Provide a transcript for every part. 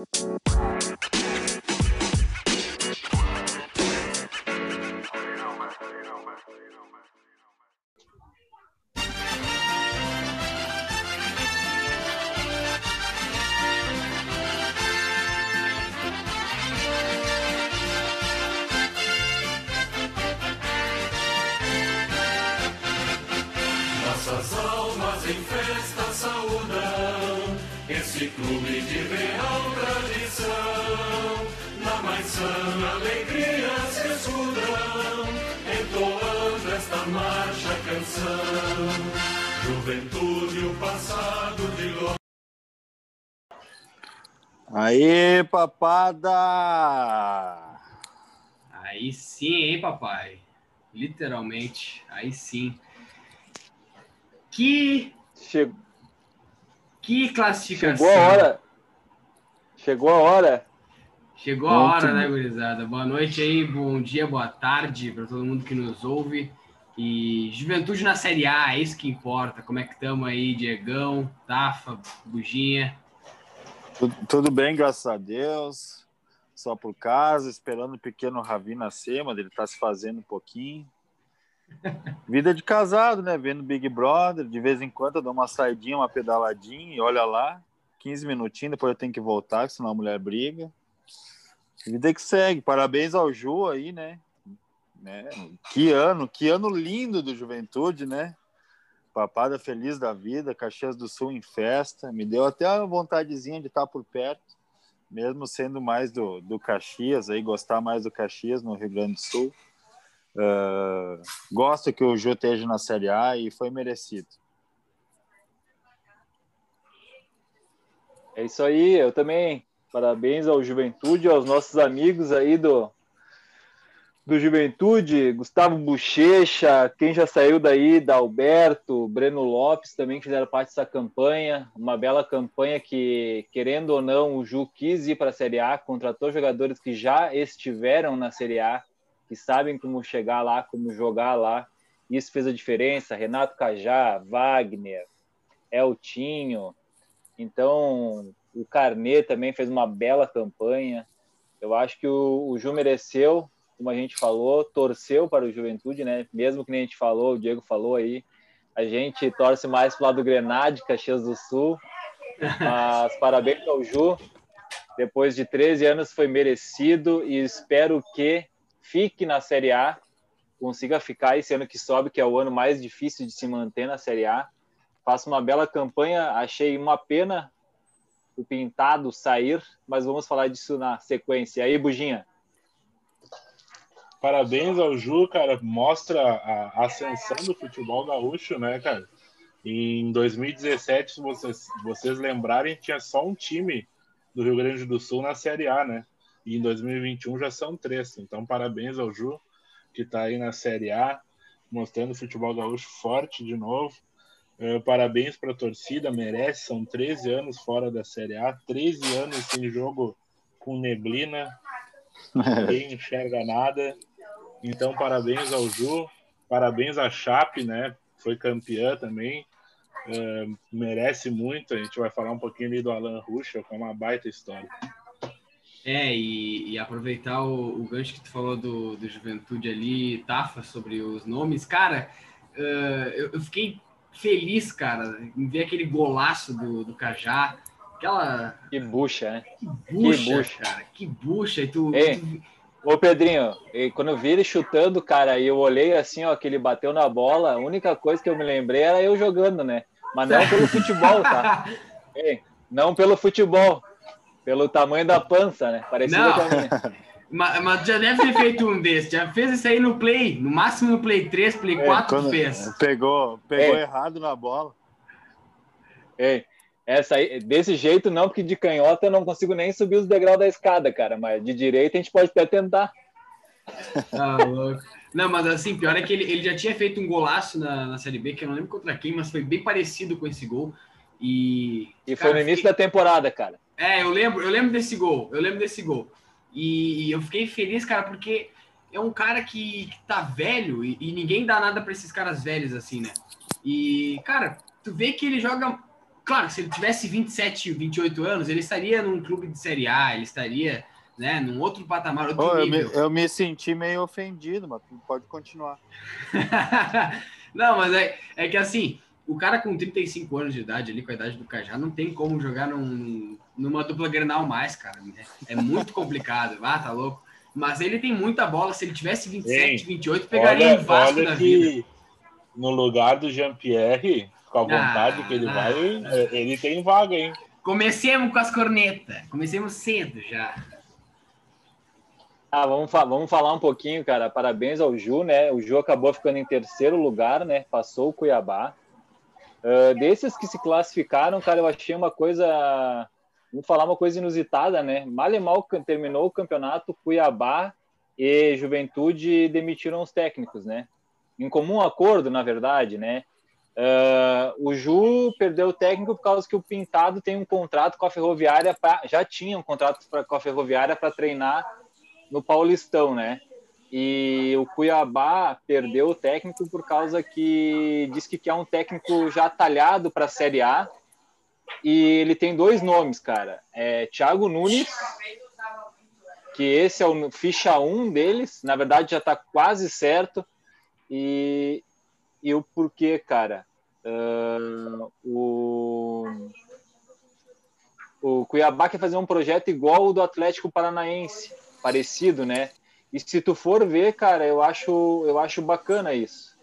Nossas papada! Aí sim, hein, papai? Literalmente, aí sim. Que, Chegou, que classificação. chegou a hora. Chegou a hora. Chegou a hora, né, gurizada? Boa noite aí, bom dia, boa tarde para todo mundo que nos ouve. E Juventude na Série A, é isso que importa. Como é que estamos aí, Diegão, Tafa, Buginha? Tudo, tudo bem, graças a Deus. Só por casa, esperando o pequeno Ravi nascer, mas ele está se fazendo um pouquinho. Vida de casado, né? Vendo Big Brother, de vez em quando eu dou uma saidinha, uma pedaladinha e olha lá, 15 minutinhos, depois eu tenho que voltar, senão a mulher briga. Vida que segue. Parabéns ao Ju aí, né? né? Que ano, que ano lindo do Juventude, né? Papada feliz da vida, Caxias do Sul em festa. Me deu até a vontadezinha de estar por perto, mesmo sendo mais do, do Caxias, aí gostar mais do Caxias no Rio Grande do Sul. Uh, gosto que o Ju esteja na Série A e foi merecido. É isso aí, eu também. Parabéns ao Juventude, aos nossos amigos aí do, do Juventude, Gustavo Bochecha, quem já saiu daí, Dalberto, Breno Lopes também fizeram parte dessa campanha. Uma bela campanha que, querendo ou não, o Ju quis ir para a Série A, contratou jogadores que já estiveram na Série A, que sabem como chegar lá, como jogar lá. Isso fez a diferença. Renato Cajá, Wagner, Eltinho. Então, o Carnet também fez uma bela campanha. Eu acho que o, o Ju mereceu, como a gente falou, torceu para o Juventude, né? Mesmo que nem a gente falou, o Diego falou aí, a gente torce mais para o lado do Grenade, Caxias do Sul. Mas parabéns ao Ju. Depois de 13 anos foi merecido e espero que fique na Série A, consiga ficar esse ano que sobe, que é o ano mais difícil de se manter na Série A. Faça uma bela campanha. Achei uma pena o Pintado sair, mas vamos falar disso na sequência. Aí, Buginha. Parabéns ao Ju, cara. Mostra a ascensão do futebol gaúcho, né, cara? Em 2017, se vocês, vocês lembrarem, tinha só um time do Rio Grande do Sul na Série A, né? E em 2021 já são três. Então, parabéns ao Ju, que está aí na Série A, mostrando o futebol gaúcho forte de novo. Uh, parabéns para a torcida, merece. São 13 anos fora da Série A, 13 anos sem jogo com neblina, ninguém enxerga nada. Então, parabéns ao Ju, parabéns à Chape, né? Foi campeã também. Uh, merece muito. A gente vai falar um pouquinho ali do Alan Ruschel, que é uma baita história. É, e, e aproveitar o, o, gancho que tu falou do, do Juventude ali, Tafa, sobre os nomes. Cara, uh, eu, eu, fiquei feliz, cara, em ver aquele golaço do, do Cajá. Aquela. Que bucha, né? Que bucha, que bucha. cara. Que bucha. E tu, Ei, tu... Ô, Pedrinho, quando eu vi ele chutando, cara, e eu olhei assim, ó, que ele bateu na bola, a única coisa que eu me lembrei era eu jogando, né? Mas não pelo futebol, tá? Ei, não pelo futebol. Pelo tamanho da pança, né? Parecido Não. com a minha. Mas, mas já deve ter feito um desse. Já fez isso aí no Play. No máximo no Play 3, Play 4 Quando fez. Pegou, pegou errado na bola. Ei, essa aí, desse jeito não, porque de canhota eu não consigo nem subir os degraus da escada, cara. Mas de direita a gente pode até tentar. Tá louco. Não, mas assim, pior é que ele, ele já tinha feito um golaço na, na Série B, que eu não lembro contra quem, mas foi bem parecido com esse gol. E, E cara, foi no início fiquei- da temporada, cara. É, eu lembro, eu lembro desse gol, eu lembro desse gol. E, e eu fiquei feliz, cara, porque é um cara que, que tá velho e, e ninguém dá nada pra esses caras velhos assim, né? E, cara, tu vê que ele joga claro, se ele tivesse 27, 28 anos, ele estaria num clube de Série A, ele estaria né, num outro patamar, outro Ô, eu, me, nível. eu me senti meio ofendido, mas pode continuar. não, mas é, é que assim, o cara com 35 anos de idade, ali com a idade do Cajá, não tem como jogar num, numa dupla Grenal mais, cara. É, é muito complicado. Ah, tá louco. Mas ele tem muita bola. Se ele tivesse 27, Hein, 28, pegaria olha, um Vasco olha da que vida. no lugar do Jean-Pierre, com a vontade Ah, que ele ah. vai, ele tem vaga, hein? Comecemos com as cornetas. Comecemos cedo já. Ah, vamos, fa- vamos falar um pouquinho, cara. Parabéns ao Ju, né? O Ju acabou ficando em terceiro lugar, né? Passou o Cuiabá. Ah, desses que se classificaram, cara, eu achei uma coisa. Vamos falar uma coisa inusitada, né? Mal e mal terminou o campeonato, Cuiabá e Juventude demitiram os técnicos, né? Em comum acordo, na verdade, né? Ah, o Ju perdeu o técnico por causa que o Pintado tem um contrato com a Ferroviária, pra- já tinha um contrato pra, com a Ferroviária para treinar no Paulistão, né? E o Cuiabá perdeu o técnico por causa que diz que quer um técnico já talhado para a Série A. E ele tem dois nomes, cara. É Thiago Nunes, que esse é o ficha 1 deles, na verdade já está quase certo. E, e o porquê, cara? Ah, o, o Cuiabá quer fazer um projeto igual o do Atlético Paranaense, parecido, né? E se tu for ver, cara, eu acho, eu acho bacana isso.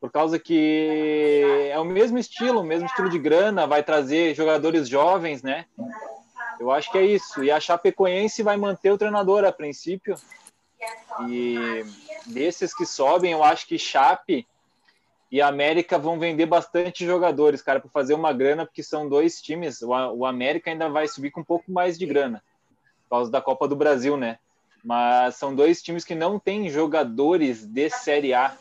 Por causa que é o mesmo estilo, o mesmo estilo de grana, vai trazer jogadores jovens, né? Eu acho que é isso. E a Chapecoense vai manter o treinador a princípio. E desses que sobem, eu acho que Chape e América vão vender bastante jogadores, cara, para fazer uma grana, porque são dois times. O, A- o América ainda vai subir com um pouco mais de grana, por causa da Copa do Brasil, né? Mas são dois times que não têm jogadores de Série A.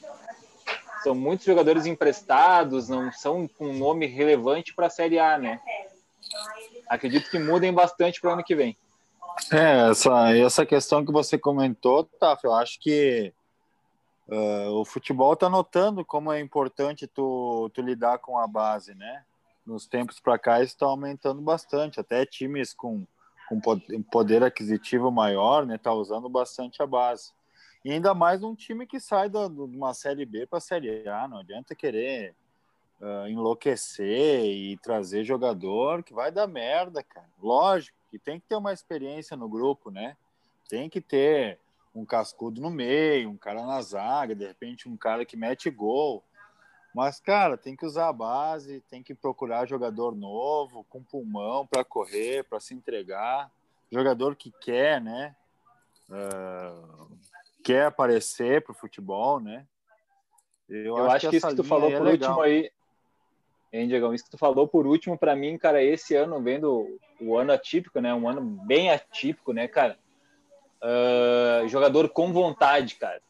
São muitos jogadores emprestados, não são com nome relevante para a Série A, né? Acredito que mudem bastante para o ano que vem. É, essa, essa questão que você comentou, Taf, eu acho que ah, o futebol está notando como é importante tu, tu lidar com a base, né? Nos tempos para cá está aumentando bastante, até times com, com po- poder aquisitivo maior, né? Tá usando bastante a base. E ainda mais um time que sai de uma série B para série A, não adianta querer ah, enlouquecer e trazer jogador que vai dar merda, cara. Lógico que tem que ter uma experiência no grupo, né? Tem que ter um cascudo no meio, um cara na zaga, de repente um cara que mete gol. Mas, cara, tem que usar a base, tem que procurar jogador novo, com pulmão para correr, para se entregar. Jogador que quer, né? Ah, quer aparecer pro futebol, né? Eu, acho, que, isso essa que tu falou é por legal. último aí, hein, Diegão? Isso que tu falou por último, para mim, cara, esse ano, vendo o ano atípico, né? Um ano bem atípico, né, cara? Ah, jogador com vontade, cara.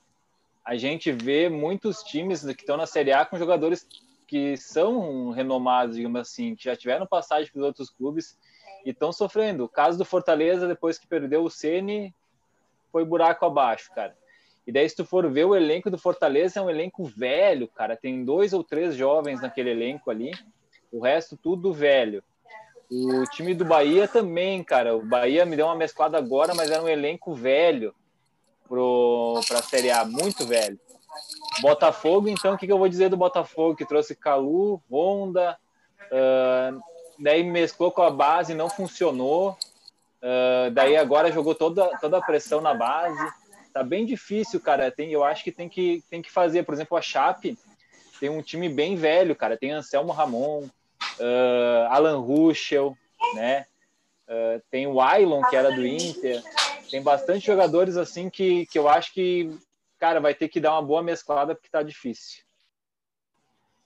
A gente vê muitos times que estão na Série A com jogadores que são renomados, digamos assim, que já tiveram passagem pelos outros clubes e estão sofrendo. O caso do Fortaleza, depois que perdeu o Ceni, foi buraco abaixo, cara. E daí, se tu for ver o elenco do Fortaleza, é um elenco velho, cara. Tem dois ou três jovens naquele elenco ali. O resto, tudo velho. O time do Bahia também, cara. O Bahia me deu uma mesclada agora, mas era um elenco velho para a Série A, muito velho. Botafogo, então, o que, que eu vou dizer do Botafogo? Que trouxe Calu, Honda, ah, daí mesclou com a base, não funcionou. Ah, daí agora jogou toda, toda a pressão na base tá bem difícil, cara. Tem, eu acho que tem que tem que fazer, por exemplo, a Chape tem um time bem velho, cara. Tem Anselmo Ramon, uh, Alan Ruschel, né? Uh, tem o Ailon, que era do Inter. Tem bastante jogadores assim que, que eu acho que, cara, vai ter que dar uma boa mesclada porque tá difícil.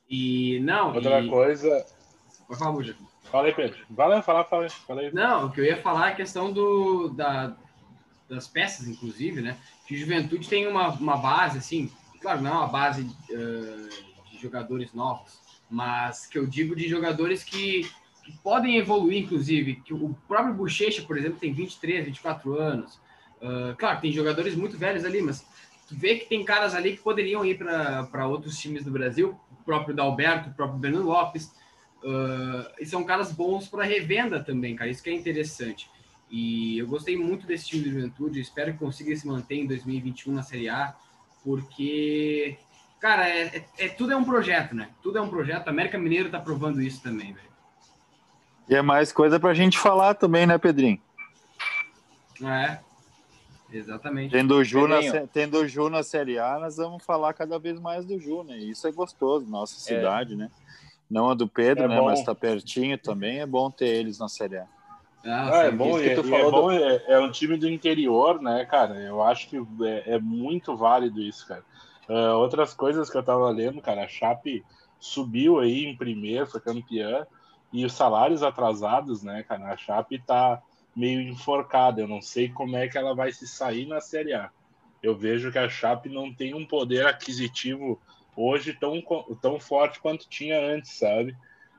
E não. Outra e... coisa. Falar, Buja. Fala aí, Pedro. Vai lá, fala, fala, fala aí. Não, o que eu ia falar é a questão do, da, das peças, inclusive, né? Que Juventude tem uma, uma base, assim, claro, não é uma base uh, de jogadores novos, mas que eu digo de jogadores que, que podem evoluir, inclusive. Que o próprio Bochecha, por exemplo, tem 23, 24 anos. Uh, claro, tem jogadores muito velhos ali, mas tu vê que tem caras ali que poderiam ir para outros times do Brasil, o próprio Dalberto, o próprio Bernardo Lopes. Uh, e são caras bons para revenda também, cara. Isso que é interessante. E eu gostei muito desse time de juventude. Espero que consiga se manter em 2021 na Série A, porque, cara, é, é, é tudo é um projeto, né? Tudo é um projeto. A América Mineiro tá provando isso também, velho. E é mais coisa pra gente falar também, né, Pedrinho? É, exatamente. Tendo o Ju, na, tendo o Ju na Série A, nós vamos falar cada vez mais do Ju, né? Isso é gostoso, nossa é. cidade, é. né? Não a do Pedro, é né? Bom. Mas tá pertinho também. É bom ter eles na Série A. Ah, ah é bom, é, é, bom do... é, é, um time do interior, né, cara? Eu acho que é, é muito válido isso, cara. Uh, outras coisas que eu tava lendo, cara, a Chape subiu aí em primeiro, foi campeã, e os salários atrasados, né, cara? A Chape tá meio enforcada. Eu não sei como é que ela vai se sair na Série A. Eu vejo que a Chape não tem um poder aquisitivo hoje tão, tão forte quanto tinha antes, sabe?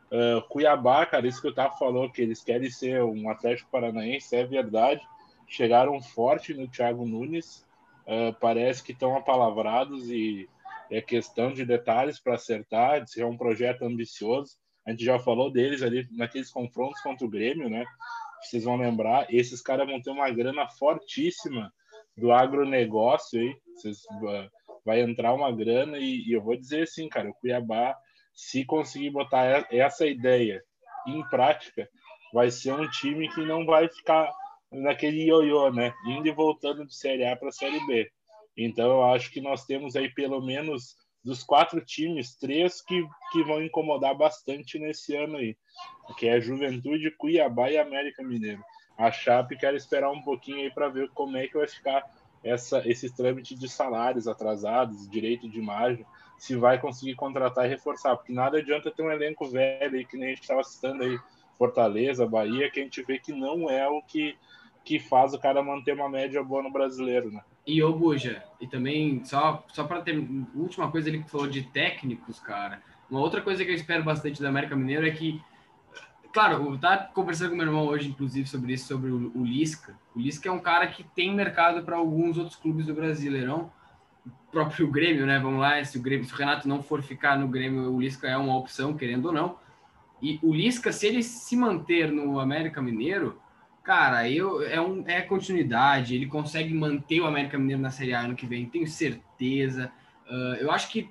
Uh, Cuiabá, cara, isso que o Tato falou, que eles querem ser um Atlético Paranaense, é verdade. Chegaram forte no Thiago Nunes, uh, parece que estão apalavrados e é questão de detalhes para acertar. É um projeto ambicioso. A gente já falou deles ali naqueles confrontos contra o Grêmio, né? Vocês vão lembrar, esses caras vão ter uma grana fortíssima do agronegócio aí. Vocês, uh, vai entrar uma grana e, e eu vou dizer assim, cara, o Cuiabá, se conseguir botar essa ideia em prática, vai ser um time que não vai ficar naquele ioiô, né? Indo e voltando de Série A para Série B. Então eu acho que nós temos aí pelo menos dos quatro times, três que, que vão incomodar bastante nesse ano aí, que é Juventude, Cuiabá e América Mineiro. A Chape quer esperar um pouquinho aí para ver como é que vai ficar essa, esses trâmites de salários atrasados, direito de imagem, se vai conseguir contratar e reforçar, porque nada adianta ter um elenco velho aí, que nem a gente estava citando aí, Fortaleza, Bahia, que a gente vê que não é o que, que faz o cara manter uma média boa no brasileiro, né? E ô Buja, e também, só, só para ter última coisa ali que falou de técnicos, cara, uma outra coisa que eu espero bastante da América Mineiro é que Claro, eu tava conversando com meu irmão hoje, inclusive, sobre isso, sobre o, o Lisca. O Lisca é um cara que tem mercado para alguns outros clubes do Brasileirão. O próprio Grêmio, né? Vamos lá, se o, Grêmio, se o Renato não for ficar no Grêmio, o Lisca é uma opção, querendo ou não. E o Lisca, se ele se manter no América Mineiro, cara, eu, é, um, é continuidade. Ele consegue manter o América Mineiro na Série A ano que vem, tenho certeza. Uh, eu acho que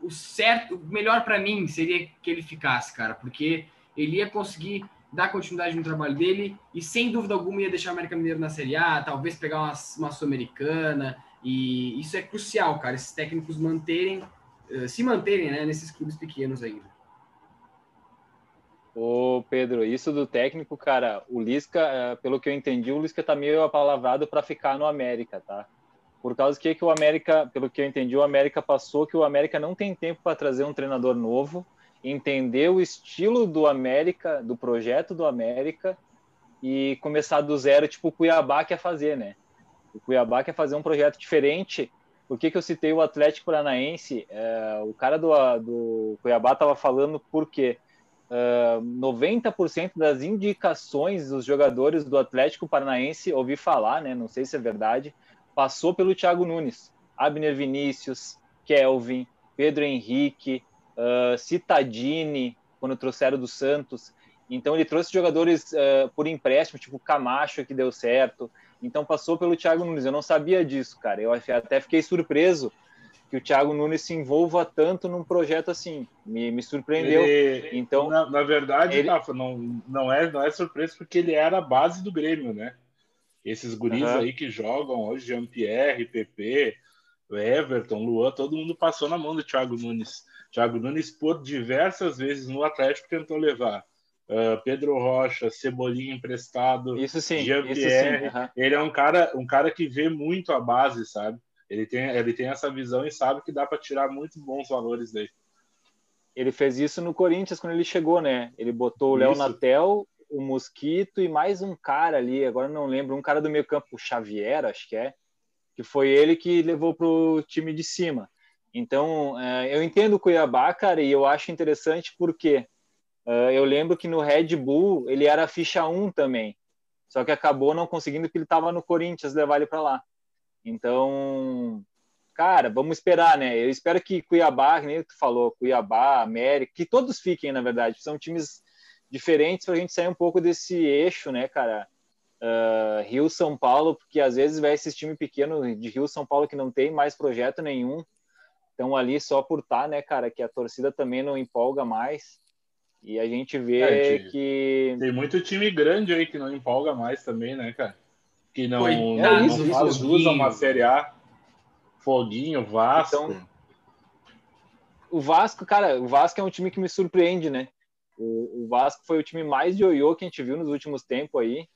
o certo, o melhor para mim seria que ele ficasse, cara, porque ele ia conseguir dar continuidade no trabalho dele e, sem dúvida alguma, ia deixar o América Mineiro na Série A, talvez pegar uma, uma Sul-Americana. E isso é crucial, cara, esses técnicos manterem, uh, se manterem né, nesses clubes pequenos ainda. Ô, Pedro, isso do técnico, cara, o Lisca, eh, pelo que eu entendi, o Lisca tá meio apalavrado para ficar no América, tá? Por causa que, que o América, pelo que eu entendi, o América passou que o América não tem tempo para trazer um treinador novo entender o estilo do América, do projeto do América e começar do zero, tipo o Cuiabá quer fazer, né? O Cuiabá quer fazer um projeto diferente. Por que, que eu citei o Atlético Paranaense? É, o cara do, do Cuiabá estava falando porque uh, 90% das indicações dos jogadores do Atlético Paranaense, ouvi falar, né? Não sei se é verdade, passou pelo Thiago Nunes. Abner Vinícius, Kelvin, Pedro Henrique, uh, Citadini, quando trouxeram do Santos. Então ele trouxe jogadores uh, por empréstimo, tipo Camacho, que deu certo. Então passou pelo Thiago Nunes. Eu não sabia disso, cara. Eu até fiquei surpreso que o Thiago Nunes se envolva tanto num projeto assim. Me, me surpreendeu. Ele, então, na, na verdade, ele... Rafa, não, não, é, não é surpresa porque ele era a base do Grêmio, né? Esses guris uhum. aí que jogam hoje, Jean-Pierre, PP, Everton, Luan, todo mundo passou na mão do Thiago Nunes. Thiago Nunes, por diversas vezes no Atlético, tentou levar uh, Pedro Rocha, Cebolinha emprestado, isso sim, Jean-Pierre. Uhum. Ele é um cara, um cara que vê muito a base, sabe? Ele tem, ele tem essa visão e sabe que dá para tirar muito bons valores daí. Ele fez isso no Corinthians quando ele chegou, né? Ele botou o Léo Natel, o Mosquito e mais um cara ali, agora não lembro, um cara do meio campo, o Xavier, acho que é, que foi ele que levou pro time de cima. Então, é, eu entendo o Cuiabá, cara, e eu acho interessante porque é, eu lembro que no Red Bull ele era ficha 1 também, só que acabou não conseguindo porque ele estava no Corinthians levar ele para lá. Então, cara, vamos esperar, né? Eu espero que Cuiabá, nem tu falou, Cuiabá, América, que todos fiquem, na verdade. São times diferentes para a gente sair um pouco desse eixo, né, cara? Uh, Rio São Paulo, porque às vezes vai esses time pequeno de Rio São Paulo que não tem mais projeto nenhum, então ali só por estar, tá, né, cara, que a torcida também não empolga mais. E a gente vê é, que tem muito time grande aí que não empolga mais também, né, cara? Que não, Foi, não, é isso, não faz jus a uma Série A. Foguinho, Vasco. Então, o Vasco, cara, o Vasco é um time que me surpreende, né? O, o Vasco foi o time mais de ioiô que a gente viu nos últimos tempos aí.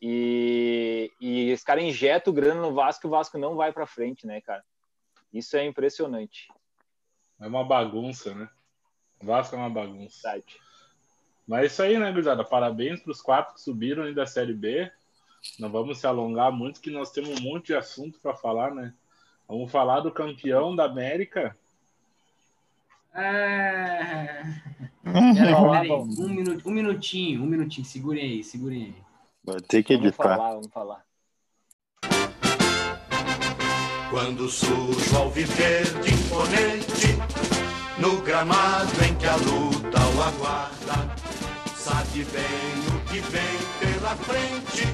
E, e esse cara injeta o grana no Vasco e o Vasco não vai para frente, né, cara? Isso é impressionante. É uma bagunça, né? O Vasco é uma bagunça. Verdade. Mas é isso aí, né, gurizada? Parabéns para os quatro que subiram aí da Série B. Não vamos se alongar muito, que nós temos um monte de assunto para falar, né? Vamos falar do campeão da América. É... Pera, um, minuto, um minutinho, um minutinho, segurem aí, segurem aí. Vai ter que editar. Vamos falar, vamos falar. Quando surge ao viver de imponente, no gramado em que a luta o aguarda, sabe bem o que vem pela frente,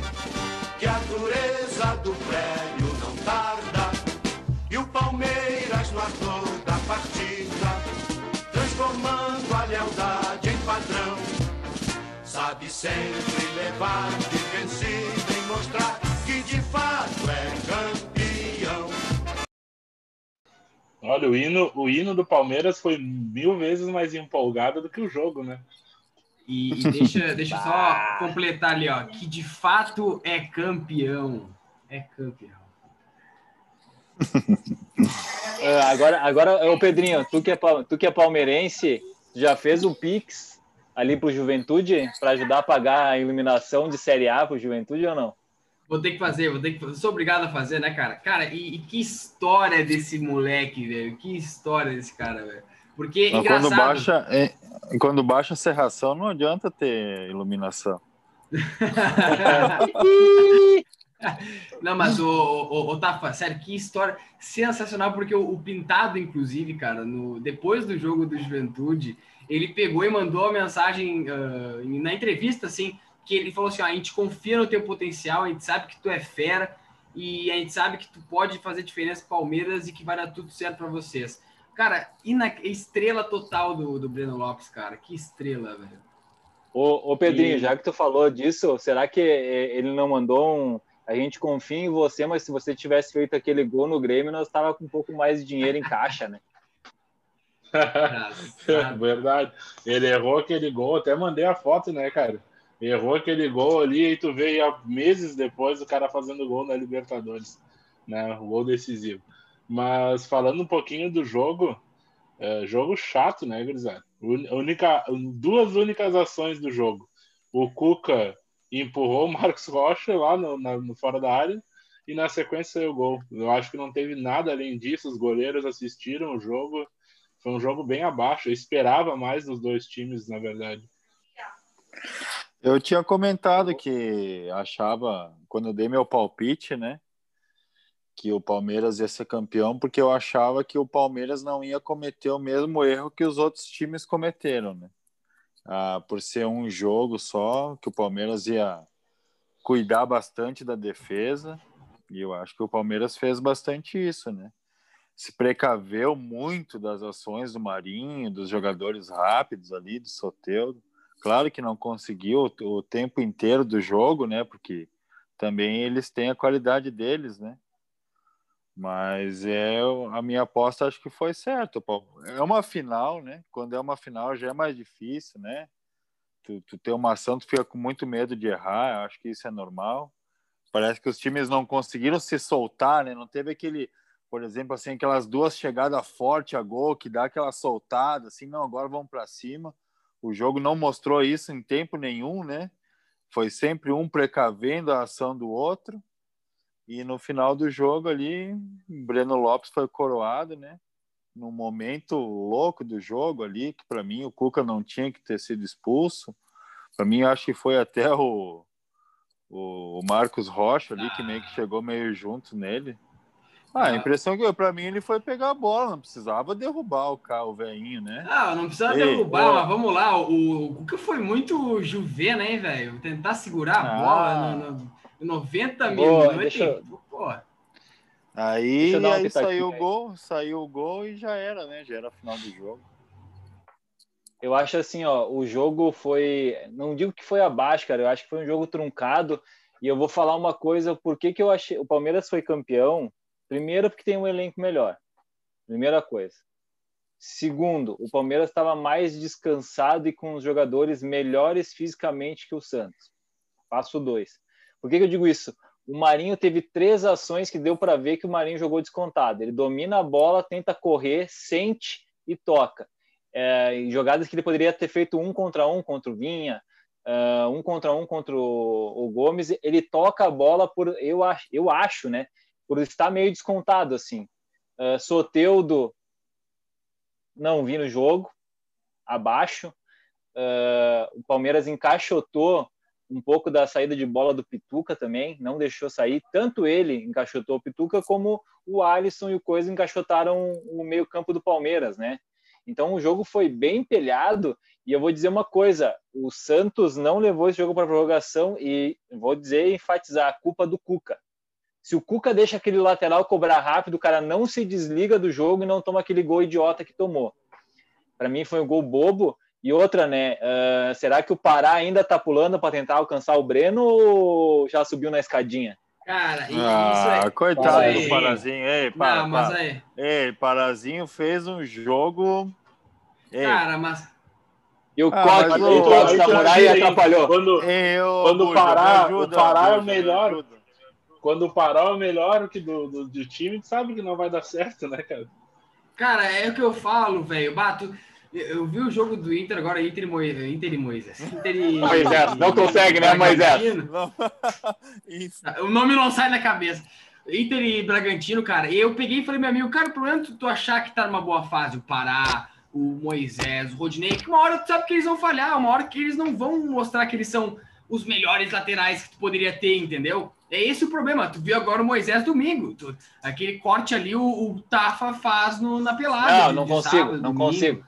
que a dureza do prédio não tarda, e o Palmeiras no ator da partida, transformando a lealdade em padrão, sabe sempre levar de vencido e mostrar que de fato é campeão. Olha, o hino, o hino do Palmeiras foi mil vezes mais empolgado do que o jogo, né? E, e deixa, deixa só completar ali, ó, que de fato é campeão. É campeão. É, agora, agora, ô Pedrinho, tu que, é, tu que é palmeirense, já fez o Pix ali pro Juventude para ajudar a pagar a iluminação de Série A pro Juventude ou não? Vou ter que fazer, vou ter que fazer. Sou obrigado a fazer, né, cara? Cara, e, e que história desse moleque, velho? Que história desse cara, velho? Porque, Mas engraçado... Quando baixa, é, quando baixa a serração, não adianta ter iluminação. Não, mas o, o, o, Tafa, sério, que história sensacional, porque o, o, Pintado, inclusive, cara, no, depois do jogo do Juventude, ele pegou e mandou a mensagem uh, na entrevista, assim, que ele falou assim: ó, a gente confia no teu potencial, a gente sabe que tu é fera e a gente sabe que tu pode fazer diferença Palmeiras e que vai dar tudo certo para vocês. Cara, e na estrela total do, do Breno Lopes, cara, que estrela, velho. Ô, ô Pedrinho, e... já que tu falou disso, será que ele não mandou um. A gente confia em você, mas se você tivesse feito aquele gol no Grêmio, nós tava com um pouco mais de dinheiro em caixa, né? Verdade. Ele errou aquele gol, até mandei a foto, né, cara? Errou aquele gol ali e tu veio meses depois o cara fazendo gol na Libertadores, né? O gol decisivo. Mas falando um pouquinho do jogo, é, jogo chato, né, Grisado? Única, duas únicas ações do jogo. O Cuca empurrou o Marcos Rocha lá no, na, no fora da área e na sequência saiu o gol. Eu acho que não teve nada além disso. Os goleiros assistiram o jogo. Foi um jogo bem abaixo. Eu esperava mais dos dois times, na verdade. Eu tinha comentado que achava, quando eu dei meu palpite, né, que o Palmeiras ia ser campeão, porque eu achava que o Palmeiras não ia cometer o mesmo erro que os outros times cometeram, né? Ah, por ser um jogo só, que o Palmeiras ia cuidar bastante da defesa, e eu acho que o Palmeiras fez bastante isso, né? Se precaveu muito das ações do Marinho, dos jogadores rápidos ali, do Soteldo Claro que não conseguiu o tempo inteiro do jogo, né? Porque também eles têm a qualidade deles, né? Mas é a minha aposta acho que foi certo. É uma final, né? Quando é uma final já é mais difícil, né? Tu, tu ter uma ação, tu fica com muito medo de errar. acho que isso é normal. Parece que os times não conseguiram se soltar, né? Não teve aquele, por exemplo, assim, aquelas duas chegadas fortes a gol que dá aquela soltada, assim, não, agora vamos para cima o jogo não mostrou isso em tempo nenhum, né? Foi sempre um precavendo a ação do outro. E no final do jogo ali, Breno Lopes foi coroado, né? No momento louco do jogo ali, que para mim o Cuca não tinha que ter sido expulso. Para mim, acho que foi até o, o Marcos Rocha ali, que meio que chegou meio junto nele. Ah, a impressão que para mim ele foi pegar a bola, não precisava derrubar o carro, o velhinho, né? Ah, não precisava Ei, derrubar, ó, mas vamos lá. O, o que foi muito Juve, né, velho? Tentar segurar a ah, bola no, no 90 mil. Deixa... Eu... Pô. Aí, aí saiu o gol, saiu o gol e já era, né? Já era a final do jogo. Eu acho assim, ó, o jogo foi, não digo que foi abaixo, cara, eu acho que foi um jogo truncado. E eu vou falar uma coisa, por que que eu achei, o Palmeiras foi campeão? Primeiro porque tem um elenco melhor. Primeira coisa. Segundo, o Palmeiras estava mais descansado e com os jogadores melhores fisicamente que o Santos. Passo dois. Por que, que eu digo isso? O Marinho teve três ações que deu para ver que o Marinho jogou descontado. Ele domina a bola, tenta correr, sente e toca. É, jogadas que ele poderia ter feito um contra um contra o Vinha, uh, um contra um contra o, o, Gomes. Ele toca a bola por, eu acho, eu acho, né? Por estar meio descontado assim. Uh, Soteudo não vi no jogo, abaixo. Uh, o Palmeiras encaixotou um pouco da saída de bola do Pituca também, não deixou sair. Tanto ele encaixotou o Pituca, como o Alisson e o Coisa encaixotaram o meio-campo do Palmeiras, né? Então o jogo foi bem empelhado. E eu vou dizer uma coisa: o Santos não levou esse jogo para prorrogação e vou dizer enfatizar a culpa do Cuca. Se o Cuca deixa aquele lateral cobrar rápido, o cara não se desliga do jogo e não toma aquele gol idiota que tomou. Para mim foi um gol bobo e outra, né? Uh, será que o Pará ainda tá pulando para tentar alcançar o Breno ou já subiu na escadinha? Cara, ah, isso Coitado aí. do Parazinho. Ei, para, Não, mas para. aí. Ei, Parazinho fez um jogo. Ei. Cara, mas. E o ah, Coque entrou de samurai e atrapalhou. Quando, eu, quando o Pará, ajuda, o Pará é o melhor. Quando o Pará é o melhor que do, do, do time, sabe que não vai dar certo, né, cara? Cara, é o que eu falo, velho. Bato. Eu vi o jogo do Inter agora, Inter e Moisés. Inter e Moisés. Inter e... Moisés, não consegue, né, Moisés? o nome não sai da cabeça. Inter e Bragantino, cara. E eu peguei e falei, meu amigo, cara, o problema é tu, tu achar que tá numa boa fase, o Pará, o Moisés, o Rodinei, que uma hora tu sabe que eles vão falhar, uma hora que eles não vão mostrar que eles são os melhores laterais que tu poderia ter, entendeu? É esse o problema. Tu viu agora o Moisés domingo. Tu, aquele corte ali, o, o Tafa faz no, na pelada. Não, não consigo, sábado, não domingo. consigo.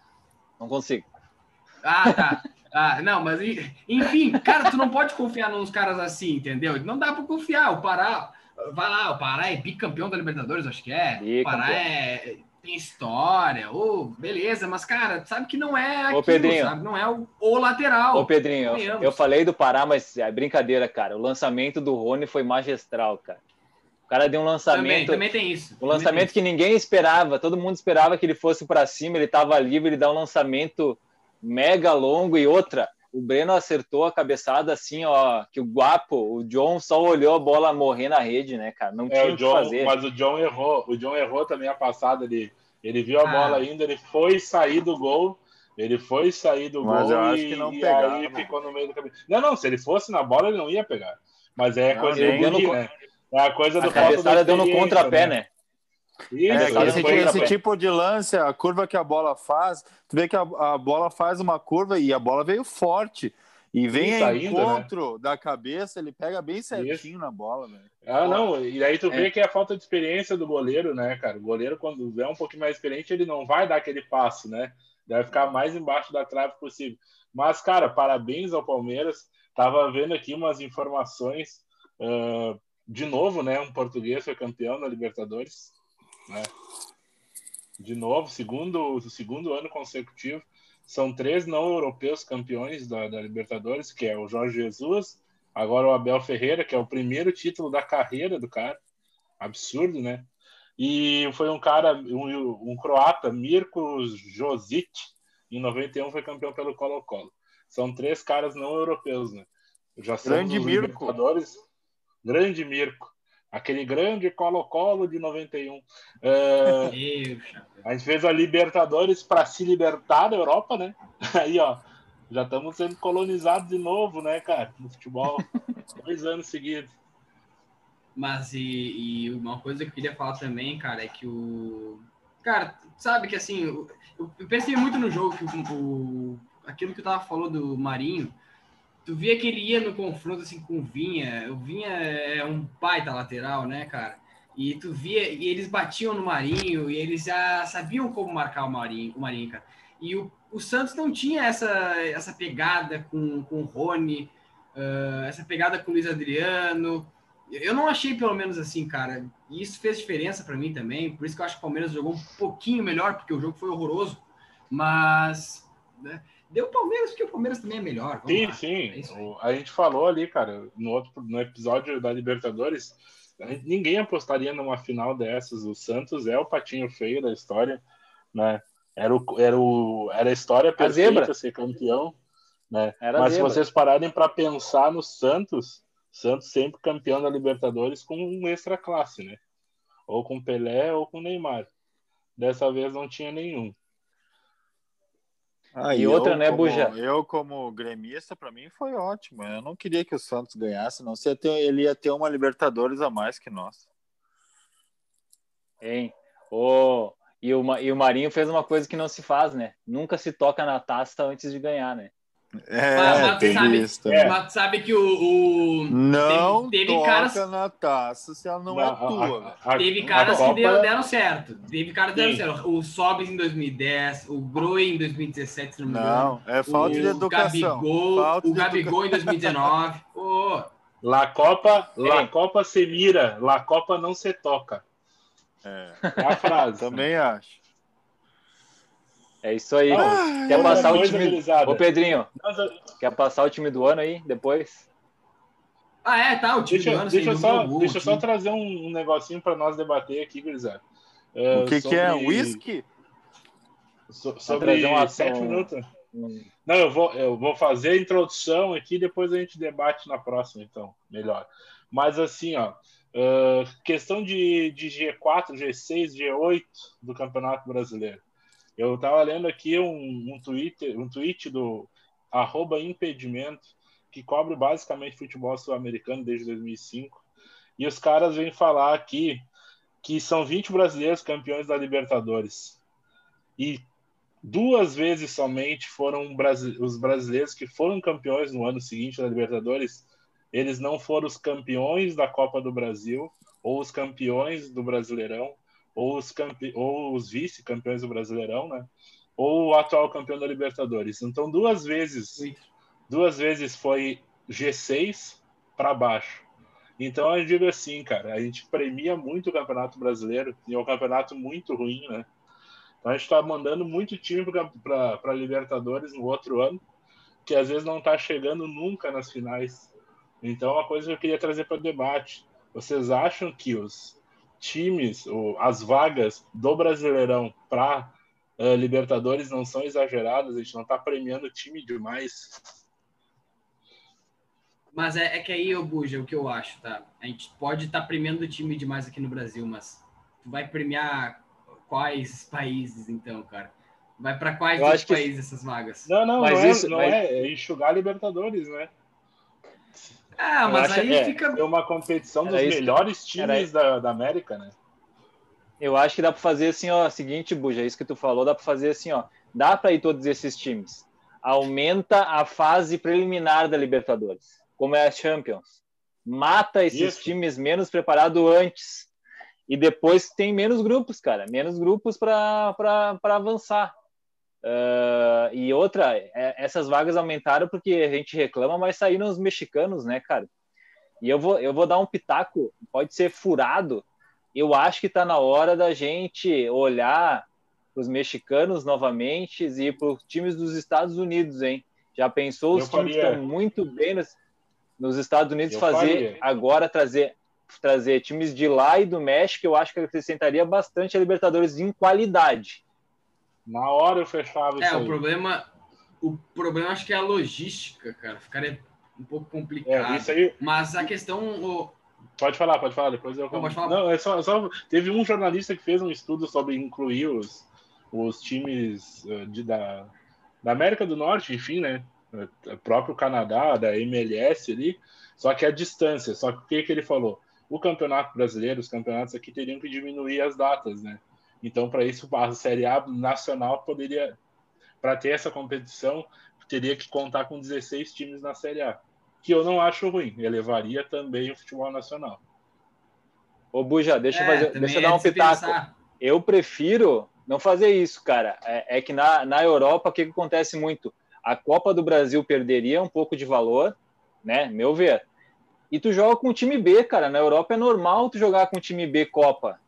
Não consigo. Ah, tá. Ah, não, mas enfim, cara, tu não pode confiar nos caras assim, entendeu? Não dá para confiar. O Pará, vai lá, o Pará é bicampeão da Libertadores, acho que é. Bicampeão. O Pará é, tem história, oh, beleza, mas cara, sabe que não é aquilo, Ô, Pedrinho, sabe? Não é o, o lateral. Ô, Pedrinho, eu, eu falei do Pará, mas é brincadeira, cara. O lançamento do Rony foi magistral, cara. O cara deu um lançamento. Também, também tem isso. Um lançamento que ninguém esperava. Todo mundo esperava que ele fosse para cima. Ele estava livre. Ele dá um lançamento mega longo e outra. O Breno acertou a cabeçada assim, ó, que o guapo, o John só olhou a bola morrer na rede, né, cara? Não é, tinha o, John, que fazer. Mas o John errou. O John errou também a passada. Ele, ele viu a ah. bola ainda, ele foi sair do gol. Ele foi sair do mas gol eu acho e, que não pegava, aí ficou no meio do caminho. Não, não, se ele fosse na bola, ele não ia pegar. Mas é coisa do guri, né? É a coisa do a cabeçada deu no contrapé, né? né? Isso, é, esse, esse tipo de lance, a curva que a bola faz, tu vê que a, a bola faz uma curva e a bola veio forte. E vem ainda, encontro né? da cabeça, ele pega bem certinho Isso. na bola, velho. Ah, não, e aí tu vê é. que é a falta de experiência do goleiro, né, cara? O goleiro, quando é um pouquinho mais experiente, ele não vai dar aquele passo, né? Deve ficar mais embaixo da trave possível. Mas, cara, parabéns ao Palmeiras. Tava vendo aqui umas informações. Uh, de novo, né? Um português foi campeão na Libertadores. Né? De novo, segundo, segundo ano consecutivo. São três não europeus campeões da, da Libertadores, que é o Jorge Jesus, agora o Abel Ferreira, que é o primeiro título da carreira do cara. Absurdo, né? E foi um cara, um, um croata, Mirko Josic, em 91 foi campeão pelo Colo-Colo. São três caras não europeus, né? Já são Grande Mirko. Libertadores. Grande Mirko. Aquele grande Colo-Colo de 91. Uh, a gente fez a Libertadores para se libertar da Europa, né? Aí, ó, já estamos sendo colonizados de novo, né, cara? No futebol, dois anos seguidos. Mas e, e, uma coisa que eu queria falar também, cara, é que o. Cara, sabe que assim, eu, eu percebi muito no jogo que o, o, aquilo que eu tava falando do Marinho tu via que ele ia no confronto assim com o Vinha. O Vinha é um baita lateral, né, cara? E tu via, e eles batiam no Marinho, e eles já sabiam como marcar o Marinho, o Marinho cara. E o, o Santos não tinha essa, essa pegada com, com o Rony, uh, essa pegada com o Luiz Adriano. Eu não achei, pelo menos assim, cara. E isso fez diferença para mim também. Por isso que eu acho que o Palmeiras jogou um pouquinho melhor, porque o jogo foi horroroso. Mas né, deu o Palmeiras, porque o Palmeiras também é melhor. Vamos sim, lá. sim. É a gente falou ali, cara, no, outro, no episódio da Libertadores, ninguém apostaria numa final dessas. O Santos é o patinho feio da história, né? Era, o, era, o, era a história perfeita a ser campeão. Né? Era Mas se vocês pararem para pensar no Santos, Santos sempre campeão da Libertadores com um extra classe, né? Ou com Pelé ou com Neymar. Dessa vez não tinha nenhum. Ah, e outra, né, como, Buja? Eu, como gremista, para mim foi ótimo. Eu não queria que o Santos ganhasse, não. Se ele ia ter uma Libertadores a mais que nós. Hein? Oh, e, o, e o Marinho fez uma coisa que não se faz, né? Nunca se toca na taça antes de ganhar, né? É, mas, mas sabe, isso, é. mas sabe que o, o não teve, teve caras na taça se ela não, não é tua. A, a, teve caras que deu, deram certo. Teve caras que deram certo. O Sobis em 2010, o Groi em 2017, não me engano. Não, é falta o de educação. Gabigol, falta o Gabigol em 2019. oh. La Copa, La Copa se mira, La Copa não se toca. É, é a frase. Também acho. É isso aí. Ah, quer passar o time. Ô, Pedrinho, quer passar o time do ano aí depois? Ah, é, tá. O time deixa, do ano. Deixa, só, deixa eu só trazer um, um negocinho para nós debater aqui, gurizada. Uh, o que, sobre... que é? Whisky? So, sobre um sete minutos. Não, eu vou, eu vou fazer a introdução aqui, depois a gente debate na próxima, então, melhor. Mas assim, ó, uh, questão de, de G4, G6, G8 do Campeonato Brasileiro. Eu estava lendo aqui um, um, Twitter, um tweet do arroba impedimento, que cobre basicamente futebol sul-americano desde 2005. E os caras vêm falar aqui que são 20 brasileiros campeões da Libertadores. E duas vezes somente foram os brasileiros que foram campeões no ano seguinte da Libertadores. Eles não foram os campeões da Copa do Brasil ou os campeões do Brasileirão ou os, campe... ou os vice-campeões do Brasileirão, né? Ou o atual campeão da Libertadores. Então, duas vezes, duas vezes foi G6 para baixo. Então, eu digo assim, cara, a gente premia muito o Campeonato Brasileiro e é um campeonato muito ruim, né? Então, a gente está mandando muito time para Libertadores no outro ano, que às vezes não está chegando nunca nas finais. Então, é uma coisa que eu queria trazer para o debate. Vocês acham que os times, ou as vagas do Brasileirão para uh, eh, Libertadores não são exageradas, a gente não está premiando time demais. Mas é, é que aí, ô Buja, o que eu acho, tá? A gente pode estar tá premiando time demais aqui no Brasil, mas tu vai premiar quais países, então, cara? Vai para quais países que... essas vagas? Não, não, mas não, é, isso, não mas... é enxugar Libertadores, né? Ah, mas aí é, fica. É uma competição dos melhores times da, da América, né? Eu acho que dá para fazer assim, ó, seguinte, Buja, é isso que tu falou, dá para fazer assim, ó, dá para ir todos esses times. Aumenta a fase preliminar da Libertadores, como é a Champions. Mata esses isso. times menos preparados antes. E depois tem menos grupos, cara, menos grupos para avançar. Uh, e outra, é, essas vagas aumentaram porque a gente reclama, mas saíram os mexicanos, né, cara? E eu vou, eu vou dar um pitaco, pode ser furado. Eu acho que está na hora da gente olhar para os mexicanos novamente e para os times dos Estados Unidos, hein? Já pensou os eu times faria. estão muito bem nos, nos Estados Unidos eu fazer faria. agora trazer trazer times de lá e do México, eu acho que acrescentaria bastante a Libertadores em qualidade. Na hora eu fechava é, isso. É, o problema. O problema acho que é a logística, cara. Ficaria um pouco complicado. É, isso aí... Mas a questão. O... Pode falar, pode falar, depois eu. Não, pode falar. Não, é só, só, Teve um jornalista que fez um estudo sobre incluir os, os times eh, de, da, da América do Norte, enfim, né? O próprio Canadá, da MLS ali, só que a distância. Só que o que, que ele falou? O campeonato brasileiro, os campeonatos aqui teriam que diminuir as datas, né? Então, para isso, a Série A nacional poderia, para ter essa competição, teria que contar com 16 times na Série A, que eu não acho ruim, elevaria também o futebol nacional. Ô, Buja, deixa, eu, fazer, deixa eu dar um pitaco. Pensar. Eu prefiro não fazer isso, cara. É, é que na, na Europa, o que, que acontece muito? A Copa do Brasil perderia um pouco de valor, né? Meu ver. E tu joga com o time B, cara. Na Europa é normal tu jogar com o time B Copa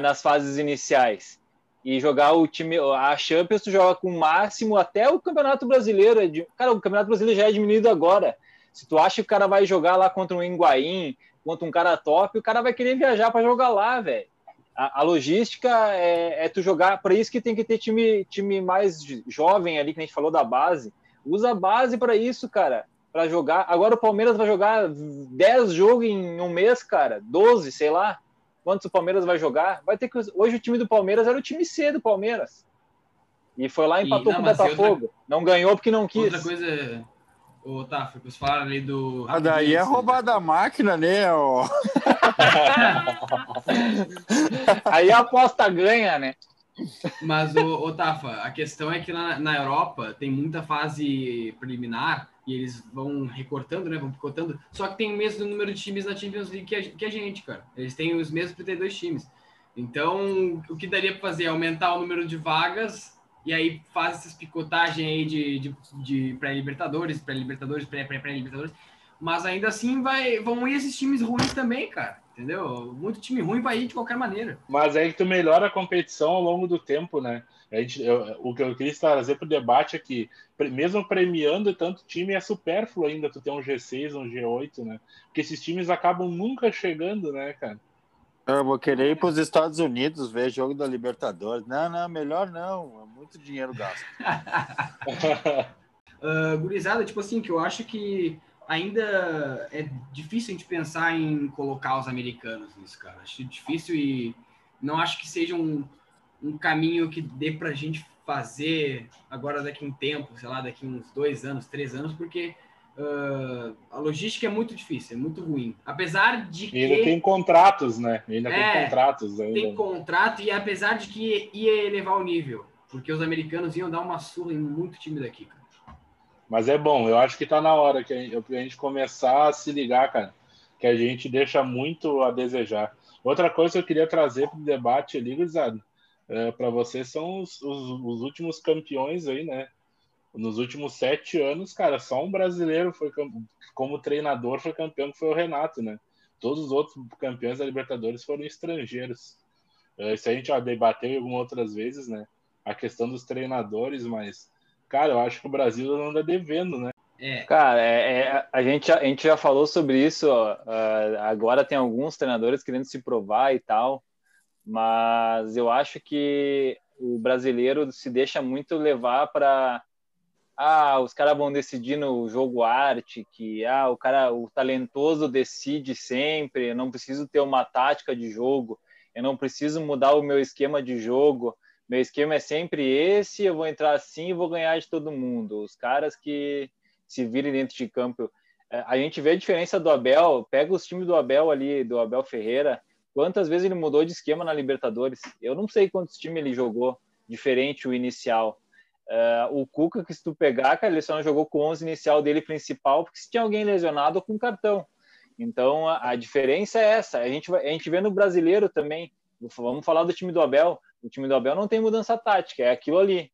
nas fases iniciais. E jogar o time, a Champions, tu joga com o máximo até o Campeonato Brasileiro. É cara, o Campeonato Brasileiro já é diminuído agora. Se tu acha que o cara vai jogar lá contra um Higuaín, contra um cara top, o cara vai querer viajar para jogar lá, velho. A, a, logística é, é, tu jogar, para isso que tem que ter time, time mais jovem ali, que a gente falou da base. Usa a base para isso, cara, para jogar. Agora o Palmeiras vai jogar 10 jogos em um mês, cara, 12, sei lá. Quantos o Palmeiras vai jogar? Vai ter que hoje o time do Palmeiras era o time C do Palmeiras. E foi lá e empatou e, não, com o Botafogo. Outra... Não ganhou porque não quis. Outra coisa Ô, tá, vocês falaram ali do. Ah, daí é roubar da máquina, né? Ó. Aí a aposta ganha, né? Mas, ô, ô Tafa, a questão é que na, na Europa tem muita fase preliminar e eles vão recortando, né? Vão picotando. Só que tem o mesmo número de times na Champions League que a, que a gente, cara. Eles têm os mesmos 32 times. Então, o que daria para fazer é aumentar o número de vagas e aí faz essas picotagens aí de, de, de pré-libertadores, pré-libertadores, pré-pré-pré-libertadores, mas ainda assim vai, vão ir esses times ruins também, cara, entendeu? Muito time ruim vai ir de qualquer maneira. Mas aí que tu melhora a competição ao longo do tempo, né? A gente, eu, o que eu queria trazer para o debate é que, mesmo premiando tanto time, é supérfluo ainda tu ter um G6, um G8, né? Porque esses times acabam nunca chegando, né, cara? Eu vou querer ir para os Estados Unidos ver jogo da Libertadores. Não, não, melhor não. É muito dinheiro gasto. uh, gurizada, tipo assim, que eu acho que ainda é difícil a gente pensar em colocar os americanos nisso, cara. Acho difícil e não acho que seja um, um caminho que dê para a gente fazer agora daqui a um tempo, sei lá, daqui uns dois anos, três anos, porque Uh, a logística é muito difícil, é muito ruim. Apesar de que. ainda tem contratos, né? ainda é, tem contratos. Ainda. Tem contrato, e apesar de que ia elevar o nível, porque os americanos iam dar uma surra em muito time daqui, cara. Mas é bom, eu acho que tá na hora que a gente começar a se ligar, cara, que a gente deixa muito a desejar. Outra coisa que eu queria trazer para o debate ali, Guizado, é, para vocês são os, os, os últimos campeões aí, né? nos últimos sete anos, cara, só um brasileiro foi como treinador foi campeão, que foi o Renato, né? Todos os outros campeões da Libertadores foram estrangeiros. Eh, isso a gente já debateu algumas outras vezes, né? A questão dos treinadores, mas, cara, eu acho que o Brasil anda devendo, né? É. Cara, é, é, a, gente, a gente já falou sobre isso. Ó, uh, agora tem alguns treinadores querendo se provar e tal, mas eu acho que o brasileiro se deixa muito levar para ah, os caras vão decidir no jogo arte, que ah, o cara, o talentoso decide sempre, eu não preciso ter uma tática de jogo, eu não preciso mudar o meu esquema de jogo, meu esquema é sempre esse, eu vou entrar assim e vou ganhar de todo mundo. Os caras que se virem dentro de campo. É, a gente vê a diferença do Abel, pega os times do Abel ali, do Abel Ferreira, quantas vezes ele mudou de esquema na Libertadores. Eu não sei quantos times ele jogou diferente o inicial Uh, o Cuca, que se tu pegar, cara, ele só não jogou com o 11 inicial dele principal, porque se tinha alguém lesionado com cartão. Então, a, a, diferença é essa. A gente, a gente vê no brasileiro também. Vamos falar do time do Abel. O time do Abel não tem mudança tática, é aquilo ali.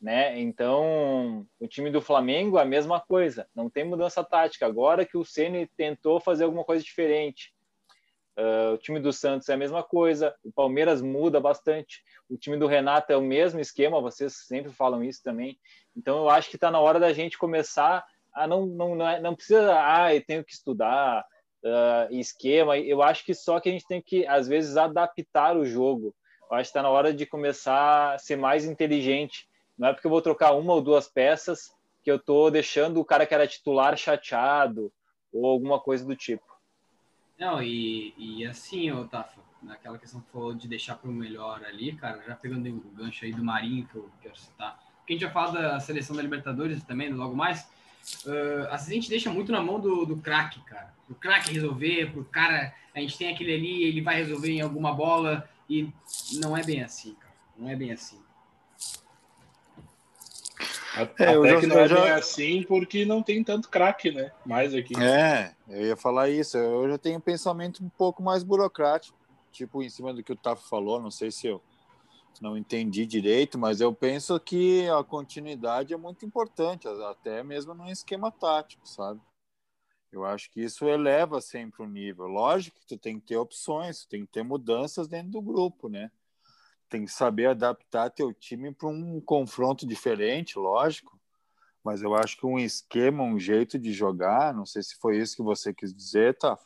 Né? Então, o time do Flamengo, a mesma coisa. Não tem mudança tática. Agora que o Ceni tentou fazer alguma coisa diferente. Uh, o time do Santos é a mesma coisa, o Palmeiras muda bastante, o time do Renato é o mesmo esquema, vocês sempre falam isso também. Então eu acho que está na hora da gente começar a não não não, é, não precisa ah eu tenho que estudar uh, esquema. Eu acho que só que a gente tem que às vezes adaptar o jogo. Eu acho que está na hora de começar a ser mais inteligente. Não é porque eu vou trocar uma ou duas peças que eu estou deixando o cara que era titular chateado ou alguma coisa do tipo. Não, e, e assim, Tafa, naquela questão que falou de deixar para o melhor ali, cara, já pegando o gancho aí do Marinho, que eu quero citar, porque a gente já fala da seleção da Libertadores também, logo mais, uh, às vezes a gente deixa muito na mão do, do craque, cara. O craque resolver, pro cara, a gente tem aquele ali, ele vai resolver em alguma bola, e não é bem assim, cara. Não é bem assim. Até é, que não é já... assim porque não tem tanto craque, né? Mais aqui. É, eu ia falar isso. Eu já tenho um pensamento um pouco mais burocrático. tipo em cima do que o Tafo falou, não sei se eu não entendi direito, mas eu penso que a continuidade é muito importante, até mesmo no esquema tático, sabe? Eu acho que isso eleva sempre o nível. Lógico que tu tem que ter opções, tu tem que ter mudanças dentro do grupo, né? Tem que saber adaptar teu time para um confronto diferente, lógico. Mas eu acho que um esquema, um jeito de jogar, não sei se foi isso que você quis dizer, tá?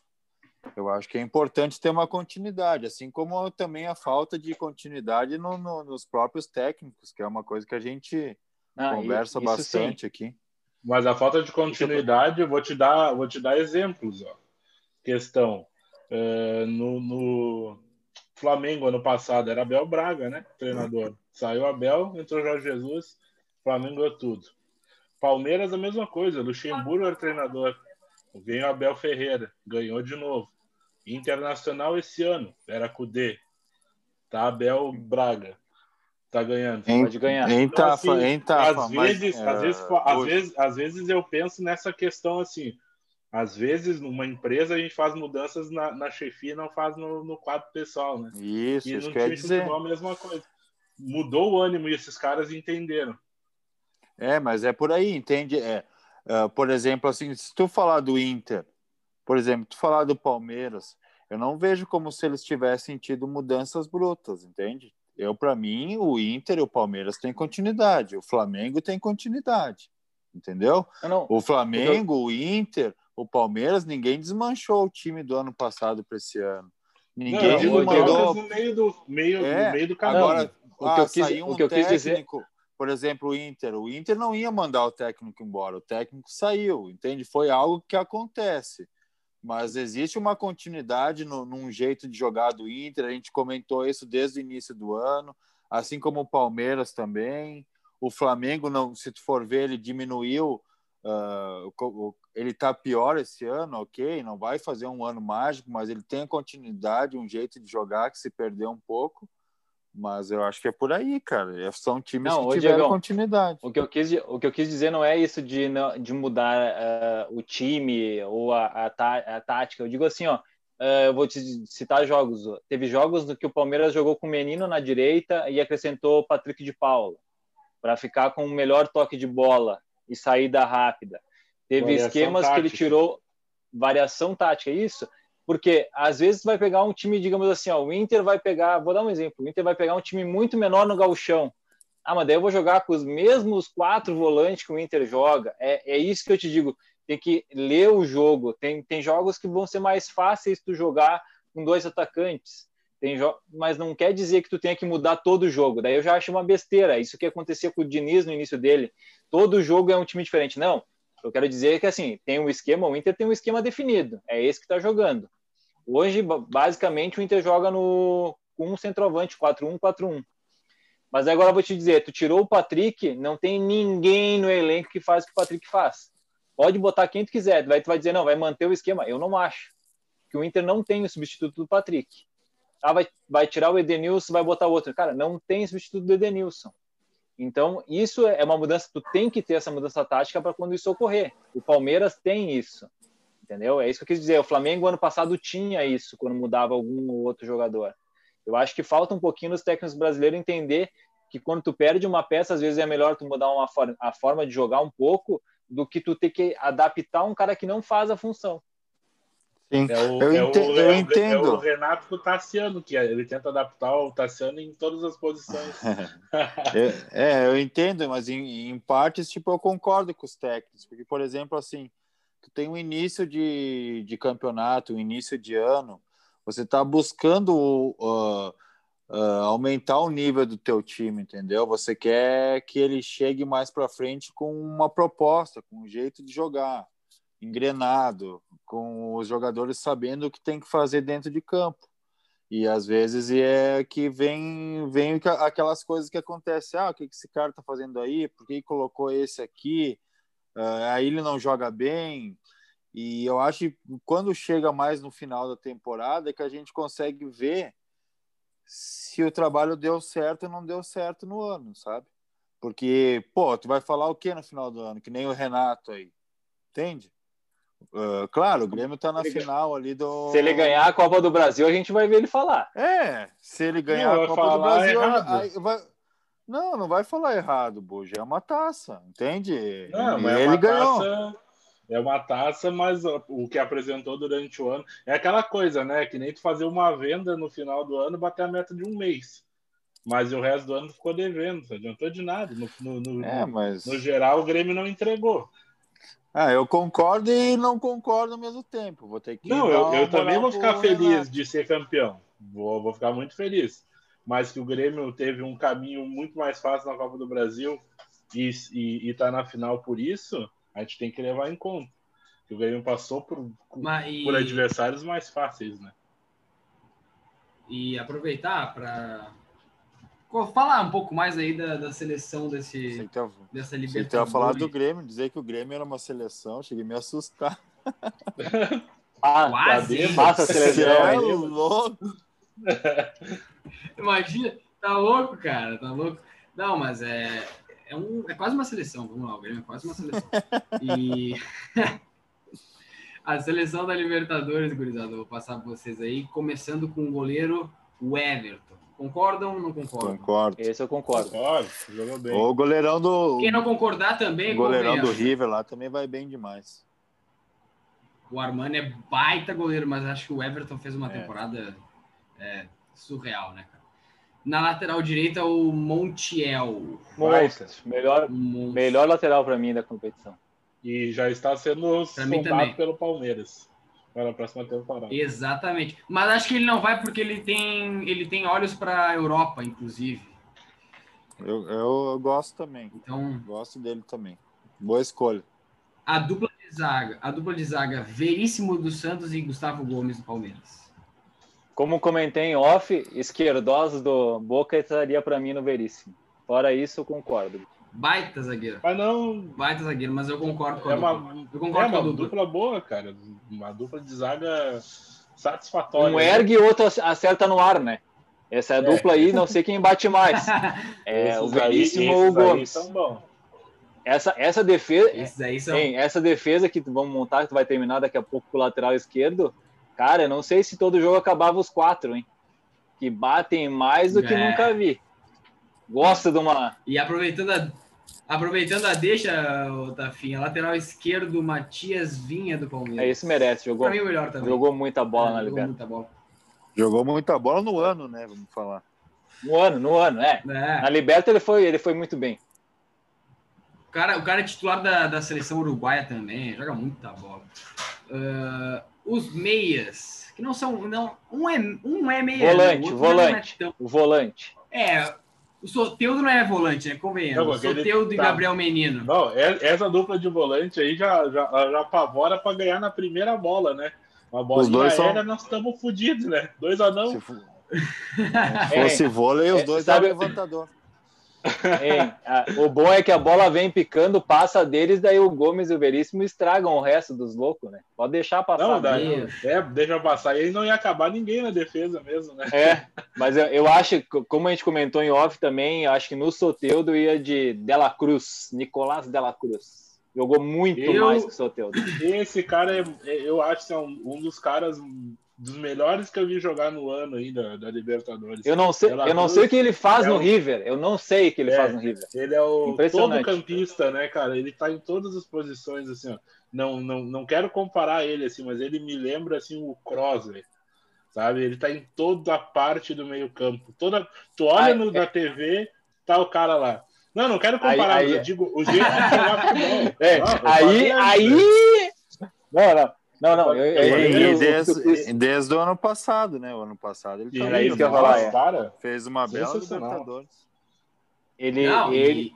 Eu acho que é importante ter uma continuidade, assim como também a falta de continuidade no, no, nos próprios técnicos, que é uma coisa que a gente ah, conversa bastante sim. aqui. Mas a falta de continuidade, eu vou te dar, vou te dar exemplos. Ó. Questão uh, no, no, Flamengo ano passado era Abel Braga, né? Treinador. Saiu Abel, entrou Jorge Jesus, Flamengo é tudo. Palmeiras a mesma coisa, Luxemburgo era treinador. Veio Abel Ferreira, ganhou de novo. Internacional esse ano, era Cudê. Tá Abel Braga tá ganhando. Em, pode ganhar. Em então, tafa, assim, em tafa, às vezes, mas, às, vezes, uh, às, vezes, às vezes eu penso nessa questão assim. Às vezes, numa empresa, a gente faz mudanças na, na chefia não faz no, no quadro pessoal, né? Isso, e isso quer dizer. a mesma coisa. Mudou o ânimo e esses caras entenderam. É, mas é por aí, entende? É, uh, por exemplo, assim, se tu falar do Inter, por exemplo, tu falar do Palmeiras, eu não vejo como se eles tivessem tido mudanças brutas, entende? Eu, para mim, o Inter e o Palmeiras têm continuidade, o Flamengo tem continuidade, entendeu? Não, o Flamengo, eu... o Inter, o Palmeiras, ninguém desmanchou o time do ano passado para esse ano. Ninguém não, mandou. No meio do, meio, é, no meio do caminho. Agora, o ah, que eu quis, um o que eu técnico, quis dizer... por exemplo, o Inter. O Inter não ia mandar o técnico embora, o técnico saiu, entende? Foi algo que acontece mas existe uma continuidade no, num jeito de jogar do Inter. A gente comentou isso desde o início do ano, assim como o Palmeiras também. O Flamengo, não, se tu for ver, ele diminuiu. Uh, ele está pior esse ano, ok, não vai fazer um ano mágico, mas ele tem continuidade, um jeito de jogar que se perdeu um pouco. Mas eu acho que é por aí, cara. São times não, que tiveram Diego, continuidade. O que, eu quis, o que eu quis dizer não é isso de, de mudar uh, o time ou a, a, a, tática. Eu digo assim, ó, uh, eu vou te citar jogos. Teve jogos no que o Palmeiras jogou com o Menino na direita e acrescentou o Patrick de Paula para ficar com o melhor toque de bola e saída rápida. Teve variação esquemas tática. que ele tirou variação tática, é isso? Porque às vezes vai pegar um time, digamos assim, ó, o Inter vai pegar, vou dar um exemplo, o Inter vai pegar um time muito menor no gauchão. Ah, mas daí eu vou jogar com os mesmos quatro volantes que o Inter joga. É, é isso que eu te digo. Tem que ler o jogo. Tem, tem jogos que vão ser mais fáceis tu jogar com dois atacantes. Tem mas não quer dizer que tu tenha que mudar todo o jogo. Daí eu já acho uma besteira. Isso que acontecia com o Diniz no início dele. Todo jogo é um time diferente. Não. Eu quero dizer que assim, tem um esquema, o Inter tem um esquema definido. É esse que está jogando. Hoje, basicamente, o Inter joga no, com um centroavante, 4-1-4-1. Mas agora eu vou te dizer, tu tirou o Patrick, não tem ninguém no elenco que faz o que o Patrick faz. Pode botar quem tu quiser, vai, tu vai dizer, não, vai manter o esquema. Eu não acho. Que o Inter não tem o substituto do Patrick. Ah, vai, vai tirar o Edenilson, vai botar outro. Cara, não tem substituto do Edenilson. Então, isso é uma mudança, tu tem que ter essa mudança tática para quando isso ocorrer. O Palmeiras tem isso entendeu? É isso que eu quis dizer. O Flamengo ano passado tinha isso quando mudava algum ou outro jogador. Eu acho que falta um pouquinho nos técnicos brasileiros entender que quando tu perde uma peça, às vezes é melhor tu mudar uma forma, a forma de jogar um pouco do que tu ter que adaptar um cara que não faz a função. Sim, é o, eu, é entendo, o, eu é entendo. É o Renato Tassiano, que ele tenta adaptar o Tassiano em todas as posições. é, eu entendo, mas em, em partes, tipo, eu concordo com os técnicos, porque, por exemplo, assim, tu tem um início de, de campeonato, um início de ano, você está buscando uh, uh, aumentar o nível do teu time, entendeu? Você quer que ele chegue mais para frente com uma proposta, com um jeito de jogar, engrenado, com os jogadores sabendo o que tem que fazer dentro de campo. E às vezes é que vem, vem aquelas coisas que acontecem. Ah, o que esse cara está fazendo aí? Por que colocou esse aqui? Uh, aí ele não joga bem. E eu acho que quando chega mais no final da temporada é que a gente consegue ver se o trabalho deu certo ou não deu certo no ano, sabe? Porque, pô, tu vai falar o que no final do ano? Que nem o Renato aí. Entende? Uh, claro, o Grêmio tá na final ali do. Se ele ganhar a Copa do Brasil, a gente vai ver ele falar. É, se ele ganhar Não, a vai Copa do falar Brasil. aí vai- Não, não vai falar errado, Buja. É uma taça, entende? Não, E mas é ele ganhou. taça. É uma taça, mas o que apresentou durante o ano é aquela coisa, né? Que nem tu fazer uma venda no final do ano bater a meta de um mês. Mas o resto do ano ficou devendo, não adiantou de nada. No, no, no- É, mas. no geral, o Grêmio não entregou. Ah, eu concordo e não concordo ao mesmo tempo. Vou ter que. Não, eu, eu também vou ficar feliz Renato. de ser campeão. Vou, vou ficar muito feliz. Mas que o Grêmio teve um caminho muito mais fácil na Copa do Brasil e, e, e tá na final por isso, a gente tem que levar em conta. Que o Grêmio passou por, Mas, e, por adversários mais fáceis, né? e aproveitar para falar um pouco mais aí da, da seleção desse, Você tem- dessa você Libertadores. a falar do Grêmio, dizer que o Grêmio era uma seleção, cheguei a me assustar. Ah, Quase, hein? Passa a Você seleção é aí. louco. Imagina, tá louco, cara, tá louco. Não, mas é, é, um, é quase uma seleção, vamos lá, o Grêmio é quase uma seleção. E a seleção da Libertadores, gurizada, eu vou passar para vocês aí, começando com o goleiro o Everton. Concordam ou não concordam? Concordo. Esse eu concordo. Concordo, jogou bem. O goleirão do. Quem não concordar também, o goleirão do. River lá também vai bem demais. O Armani é baita goleiro, mas acho que o Everton fez uma É. temporada é, surreal, né, cara? Na lateral direita, o Montiel. Monstro. Melhor, melhor lateral para mim da competição. E já está sendo sondado pelo Palmeiras para a próxima temporada. Exatamente. Mas acho que ele não vai porque ele tem, ele tem olhos para a Europa, inclusive. Eu, eu, eu gosto também. Então, Gosto dele também. Boa escolha. a dupla de zaga, a dupla de zaga Veríssimo dos Santos e Gustavo Gomes do Palmeiras. Como comentei em off, esquerdosos do Boca estaria para mim no Veríssimo. Fora isso, eu concordo. Baita zagueiro. Mas não. Baita zagueiro, mas eu concordo com a É uma, dupla. Eu é concordo com a uma dupla. dupla boa, cara. Uma dupla de zaga satisfatória. Um né? ergue e outro acerta no ar, né? Essa é a dupla aí, não sei quem bate mais. É, o Esses Veríssimo ou o Gomes. Essa, essa defesa, Esses aí são. Hein, essa defesa que vamos montar, que tu vai terminar daqui a pouco com o lateral esquerdo, cara, eu não sei se todo jogo acabava os quatro, hein? Que batem mais do que É. nunca vi. Gosto de uma. E aproveitando a, aproveitando a deixa, ô, Tafinha, lateral esquerdo, Matias Vinha do Palmeiras. É, esse merece, jogou, Pra mim, o melhor também. jogou muita bola É, na jogou Libertadores. muita bola. Jogou muita bola no ano, né? Vamos falar. No ano, no ano, é. É. Na Liberta ele foi, ele foi muito bem. O cara, o cara é titular da, da seleção uruguaia também, joga muita bola. Ah, os meias, que não são. Não, um, é, um é meia. Volante, o outro volante. É, tão- O volante. é, o Soteudo não é volante, né? Convenhamos. O Soteudo e tá. Gabriel Menino. Não, é- essa dupla de volante aí já, já, já apavora para ganhar na primeira bola, né? Uma bola dois são- nós estamos fodidos, né? Dois anão. Se fo- É, fosse vôlei, os É, dois sabe- eram levantador. Hein, a- o bom é que a bola vem picando, passa deles, daí o Gomes e o Veríssimo estragam o resto dos loucos, né? Pode deixar passar. Não, né? daí, é, deixa passar. E aí não ia acabar ninguém na defesa mesmo, né? É, mas eu, eu acho, como a gente comentou em off também, acho que no Soteudo ia de Dela Cruz, Nicolás Dela Cruz. Jogou muito Eu- mais que o Soteudo. Esse cara, é, é- eu acho que é um, um dos caras dos melhores que eu vi jogar no ano aí da, da Libertadores. Eu não sei, eu não sei o que ele faz é no um- River. Eu não sei o que ele É. faz no River. Ele é o todo campista, né, cara? Ele tá em todas as posições, assim, ó. Não, não, não quero comparar ele, assim, mas ele me lembra, assim, o Kroos, velho. Sabe? Ele tá em toda a parte do meio campo. Toda... Tu olha Aí, no, é- na TV, tá o cara lá. Não, não quero comparar, Aí- aí- eu digo o jeito de jogar futebol. É, Não, aí, falei, aí. Não, não. Não, não. Eu, eu, eu- eu- desde, desde o ano passado, né? O ano passado ele Era isso que eu ia nossa, falar, é. cara. fez uma bela. Libertadores. ele, Não, e- ele,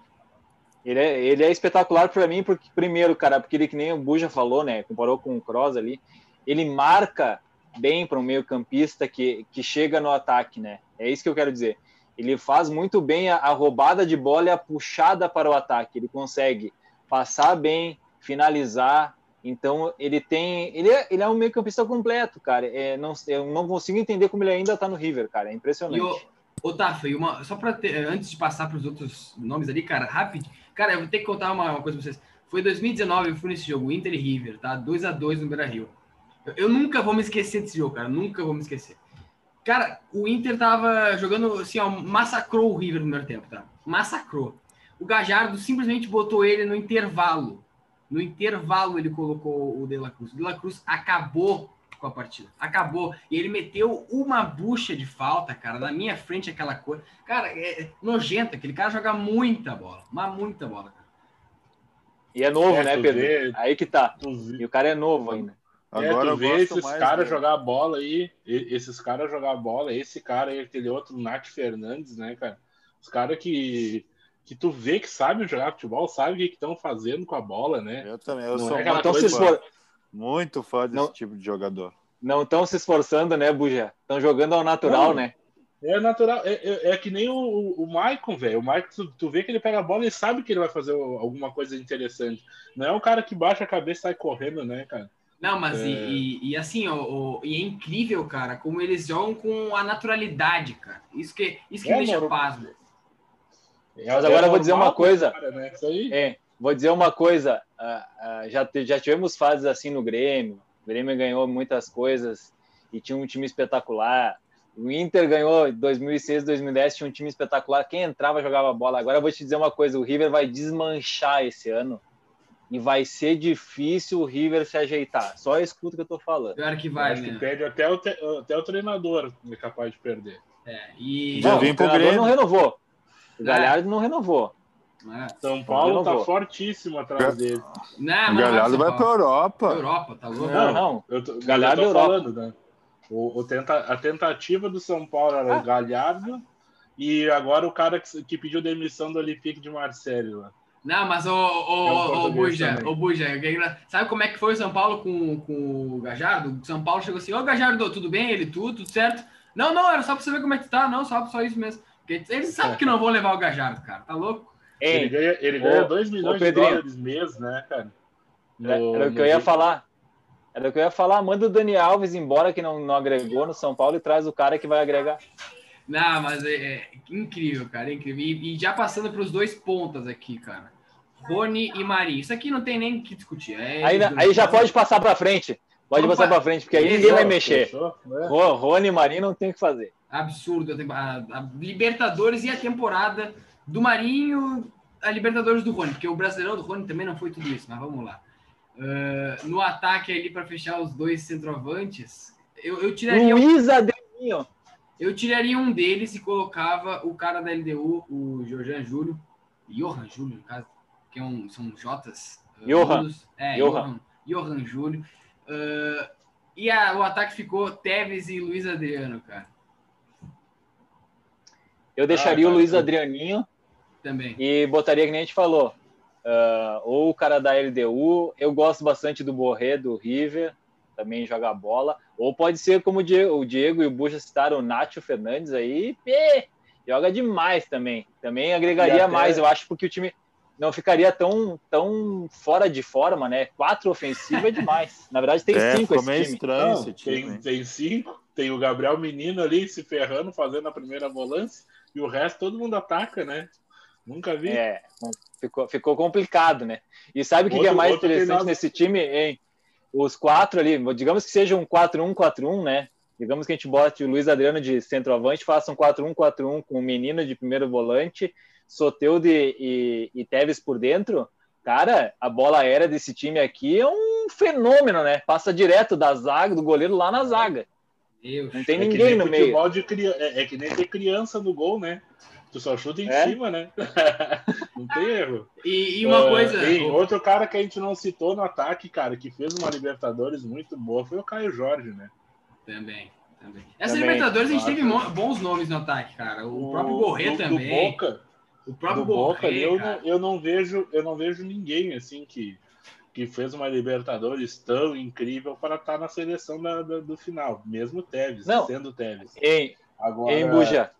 ele, é, ele é espetacular para mim, porque, primeiro, cara, porque ele, que nem o Buja falou, né? Comparou com o Kroos ali. Ele marca bem para um meio-campista que, que chega no ataque, né? É isso que eu quero dizer. Ele faz muito bem a, a roubada de bola e a puxada para o ataque. Ele consegue passar bem, finalizar. Então, ele tem. Ele é, ele é um meio-campista completo, cara. É, não, eu não consigo entender como ele ainda tá no River, cara. É impressionante. E o, ô, Tafa, e uma, só para antes de passar para os outros nomes ali, cara, rápido, cara, eu vou ter que contar uma, uma coisa pra vocês. Foi 2019, eu fui nesse jogo, Inter e River, tá? 2 a 2 no Beira-Rio. Eu, eu nunca vou me esquecer desse jogo, cara. Nunca vou me esquecer. Cara, o Inter tava jogando assim, ó, massacrou o River no primeiro tempo, tá? Massacrou. O Gajardo simplesmente botou ele no intervalo. No intervalo ele colocou o De La Cruz. O De La Cruz acabou com a partida. Acabou. E ele meteu uma bucha de falta, cara, na minha frente, aquela coisa. Cara, é nojento. Aquele cara joga muita bola. Mas muita bola, cara. E é novo, É, né, tu Pedro? vê- Aí que tá. Tu E o cara é novo ainda. É, Agora tu eu vê gosto esses caras dele. jogar bola aí, e- esses caras jogar bola, esse cara e aquele outro, Nath Fernandes, né, cara? Os caras que, que tu vê que sabem jogar futebol, sabem o que estão fazendo com a bola, né? Eu também, eu Não sou é muito, coisa- fã, esfor... muito fã desse Não. tipo de jogador. não estão se esforçando, né, Buja? Estão jogando ao natural, Não. né? É natural, é, é- é que nem o, o Maicon, velho. O Maicon, tu, tu vê que ele pega a bola e sabe que ele vai fazer alguma coisa interessante. Não é um cara que baixa a cabeça e sai correndo, né, cara? Não, mas e, É. e- e assim, ó, ó, e é incrível, cara, como eles jogam com a naturalidade, cara. Isso que, isso que É, me deixa mano. pasmo. Mas agora eu vou dizer uma coisa. cara, né? Isso aí. É, vou dizer uma coisa. ah, ah, já, já tivemos fases assim no Grêmio. O Grêmio ganhou muitas coisas e tinha um time espetacular. O Inter ganhou em 2006, 2010, tinha um time espetacular. Quem entrava jogava bola. Agora eu vou te dizer uma coisa: o River vai desmanchar esse ano e vai ser difícil o River se ajeitar. Só escuta o que eu tô falando. Pior que vai, acho que né? perde até o, te- até o treinador é capaz de perder. É, e... Já Não, vim o pro treinador Grêmio. não renovou. O É. Galhardo não renovou. É. São Paulo tá fortíssimo atrás dele. Não, o não Galhardo vai pra Europa. Europa, tá louco? Não, não. Eu tô, Galhardo eu tô Europa. falando, né? O, o tenta, a tentativa do São Paulo era Ah. o Galhardo e agora o cara que, que pediu demissão do Olympique de Marseille lá. Não, mas o, É o, o, Buja, o Buja, é sabe como é que foi o São Paulo com, com o Gajardo? O São Paulo chegou assim, ô Gajardo, tudo bem? Ele, tudo, tudo certo? Não, não, era só pra saber como é que tá, não, só, só isso mesmo. Porque eles sabem que não vão levar o Gajardo, cara, tá louco? Ele Ei, ganha, ele ganha 2 milhões ô, de dólares mês, né, cara? No- Era, o que eu ia Rio. falar. Era o que eu ia falar. Manda o Dani Alves embora, que não, não agregou no São Paulo, e traz o cara que vai agregar. Não, mas é, é incrível, cara, é incrível. E, e já passando pros dois pontas aqui, cara. Rony e Marinho. Isso aqui não tem nem o que discutir. É Aí, aí já pode passar para frente. Pode Opa. passar para frente, porque aí ninguém vai mexer. Fechou? né? Ro- Rony e Marinho não tem o que fazer. Absurdo. a A, Libertadores e a temporada do Marinho, a Libertadores do Rony, porque o Brasileirão do Rony também não foi tudo isso, mas vamos lá. Ah, no ataque ali para fechar os dois centroavantes, eu, eu tiraria um- Luiz Adriano. eu tiraria um deles e colocava o cara da LDU, o Jorjan Júlio, Johan Júlio, no caso, que é um, são Jotas. ah, Johan. mudos. É, Johan. Johan, Johan Júlio. Ah, e a- o ataque ficou Tevez e Luiz Adriano, cara, Eu deixaria Ah, o Luiz eu- Adrianinho também. e botaria que nem a gente falou. ah, ou o cara da LDU. Eu gosto bastante do Borré, do River, também joga bola. Ou pode ser como o Diego, o Diego e o Buja citaram, o Nátio Fernandes aí, pê, joga demais também. Também agregaria até- mais, eu acho, porque o time não ficaria tão, tão fora de forma, né? Quatro ofensivos é demais. Na verdade, tem é, cinco esse time. estranho Não, esse time. tem, tem cinco, tem o Gabriel Menino ali se ferrando, fazendo a primeira volância, e o resto todo mundo ataca, né? Nunca vi. É, ficou, ficou complicado, né? E sabe o que, que é mais interessante nesse time, hein? Os quatro ali, digamos que seja um 4-1-4-1, né? Digamos que a gente bote o Luiz Adriano de centroavante, faça um 4-1-4-1 com o menino de primeiro volante, Soteudo e, e, Tevez por dentro. Cara, a bola aérea desse time aqui é um fenômeno, né? Passa direto da zaga, do goleiro lá na zaga. Deus. Não tem É ninguém no meio. de cria... é, é que nem ter criança no gol, né? Tu só chuta em É? cima, né? não tem erro. E, e uma Ah, coisa. o- outro cara que a gente não citou no ataque, cara, que fez uma Libertadores muito boa, foi o Caio Jorge, né? Também, também. Essa Também, Libertadores a gente claro. teve bons nomes no ataque, cara. O, próprio Borré do, também. Do Boca, o próprio do Boca Borré, eu, não, eu não vejo, eu não vejo ninguém assim que, que fez uma Libertadores tão incrível para estar na seleção da, da- do final, mesmo o Tevez, Não. sendo o Tevez. Em, Agora, Em Buja.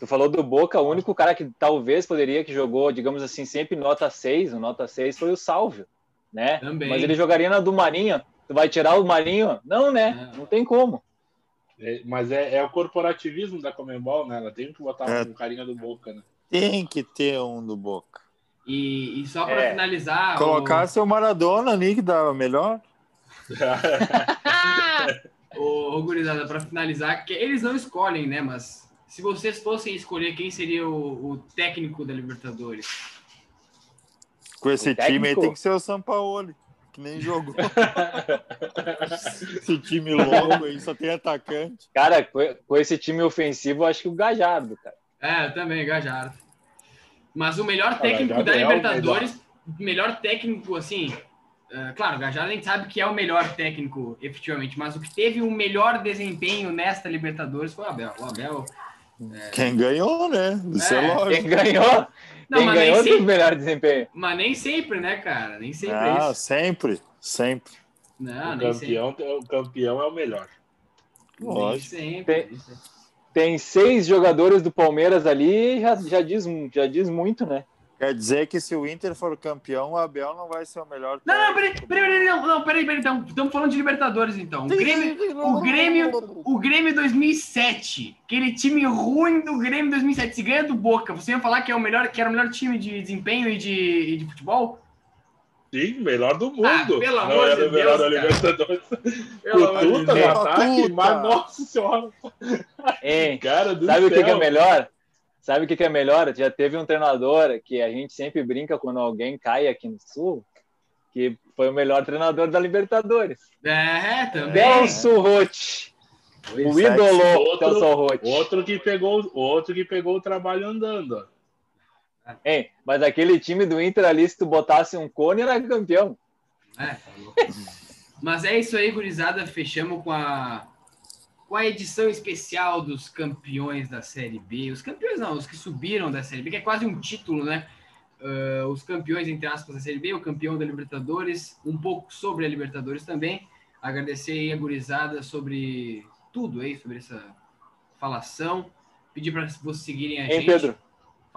Tu falou do Boca, o único cara que talvez poderia que jogou, digamos assim, sempre nota 6, o nota 6 foi o Salvio, né? Também. Mas ele jogaria na do Marinho. Tu vai tirar o Marinho? Não, né? Não. Não tem como. é, mas é, é o corporativismo da Comembol, né? Ela tem que botar É. um carinha do Boca, né? Tem que ter um do Boca. E, e só para É. finalizar. o- Colocar seu Maradona ali, que dava melhor. Ô, ô, gurizada, para finalizar, que eles não escolhem, né? Mas se vocês fossem escolher quem seria o, o técnico da Libertadores? Com esse O time aí tem que ser o Sampaoli, que nem jogou. esse time louco aí, só tem atacante. Cara, com, com esse time ofensivo, eu acho que o Gajardo, cara. É, eu também, Gajardo. Mas o melhor técnico da Gabriel, Libertadores, o melhor técnico, assim. é, claro, o Gajardo a gente sabe que é o melhor técnico, efetivamente, mas o que teve o melhor desempenho nesta Libertadores foi o Abel. O Abel. Quem ganhou, né? Isso é, É, lógico. Quem ganhou, Não, quem mas ganhou nem, teve o sempre, melhor desempenho. mas nem sempre, né, cara? Nem sempre é Ah, isso. sempre, sempre. Não, o, nem sempre. campeão, o campeão é o melhor. Nem Lógico. sempre. Tem- Tem seis jogadores do Palmeiras ali, já, já, diz, já diz muito, né? Quer dizer que se o Inter for campeão, o Abel não vai ser o melhor. Não, não, peraí, peraí, peraí, não, não, peraí, peraí, então, estamos falando de Libertadores, então. O Grêmio, o Grêmio, o Grêmio 2007, aquele time ruim do Grêmio 2007, se ganha do Boca, você ia falar que é o melhor, que era o melhor time de desempenho e de, e de futebol? Sim, melhor do mundo. Ah, pelo Não amor era de o melhor Deus, da cara. Libertadores. Pelo Cututa Deus. no ataque, mas nossa senhora. Hein? Cara do Sabe o que, céu. que é melhor? Sabe o que, que é melhor? Já teve um treinador que a gente sempre brinca quando alguém cai aqui no Sul, que foi o melhor treinador da Libertadores. É, também. Celso Rotti. O Sexy. ídolo Outro- Celso Rotti. Outro que pegou, outro que pegou o trabalho andando. ó. Hein? Mas aquele time do Inter ali, se tu botasse um cone, era campeão. É, tá. Mas é isso aí, gurizada. Fechamos com a, com a edição especial dos campeões da Série B. Os campeões não, os que subiram da Série B, que é quase um título, né? Ah, os campeões, entre aspas, da Série B, o campeão da Libertadores, um pouco sobre a Libertadores também. Agradecer aí a gurizada sobre tudo aí, sobre essa falação. Pedir para vocês seguirem a Hein, gente. Pedro?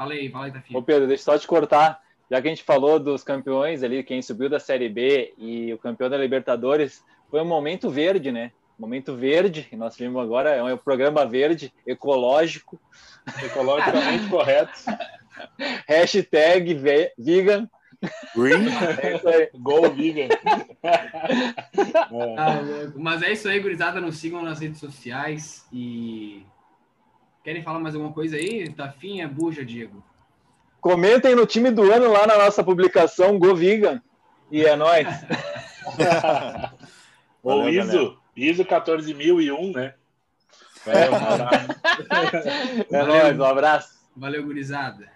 Fala aí, fala aí, Ô, Tafinho. Pedro, deixa eu só te cortar. Já que a gente falou dos campeões ali, quem subiu da Série B e o campeão da Libertadores, foi um momento verde, né? Momento verde, que nós vimos agora, é um programa verde, ecológico, Ecologicamente correto. hashtag ve- vegan. Green? É isso aí. Gol Vigan. É. Ah. Mas é isso aí, gurizada. Nos sigam nas redes sociais e. Querem falar mais alguma coisa aí? Tafinha, buja, Diego. Comentem no time do ano lá na nossa publicação Go Vegan. E é nóis. Ou ISO, ISO 14001, né? É, um abraço. É Valeu. nóis, um abraço. Valeu, gurizada.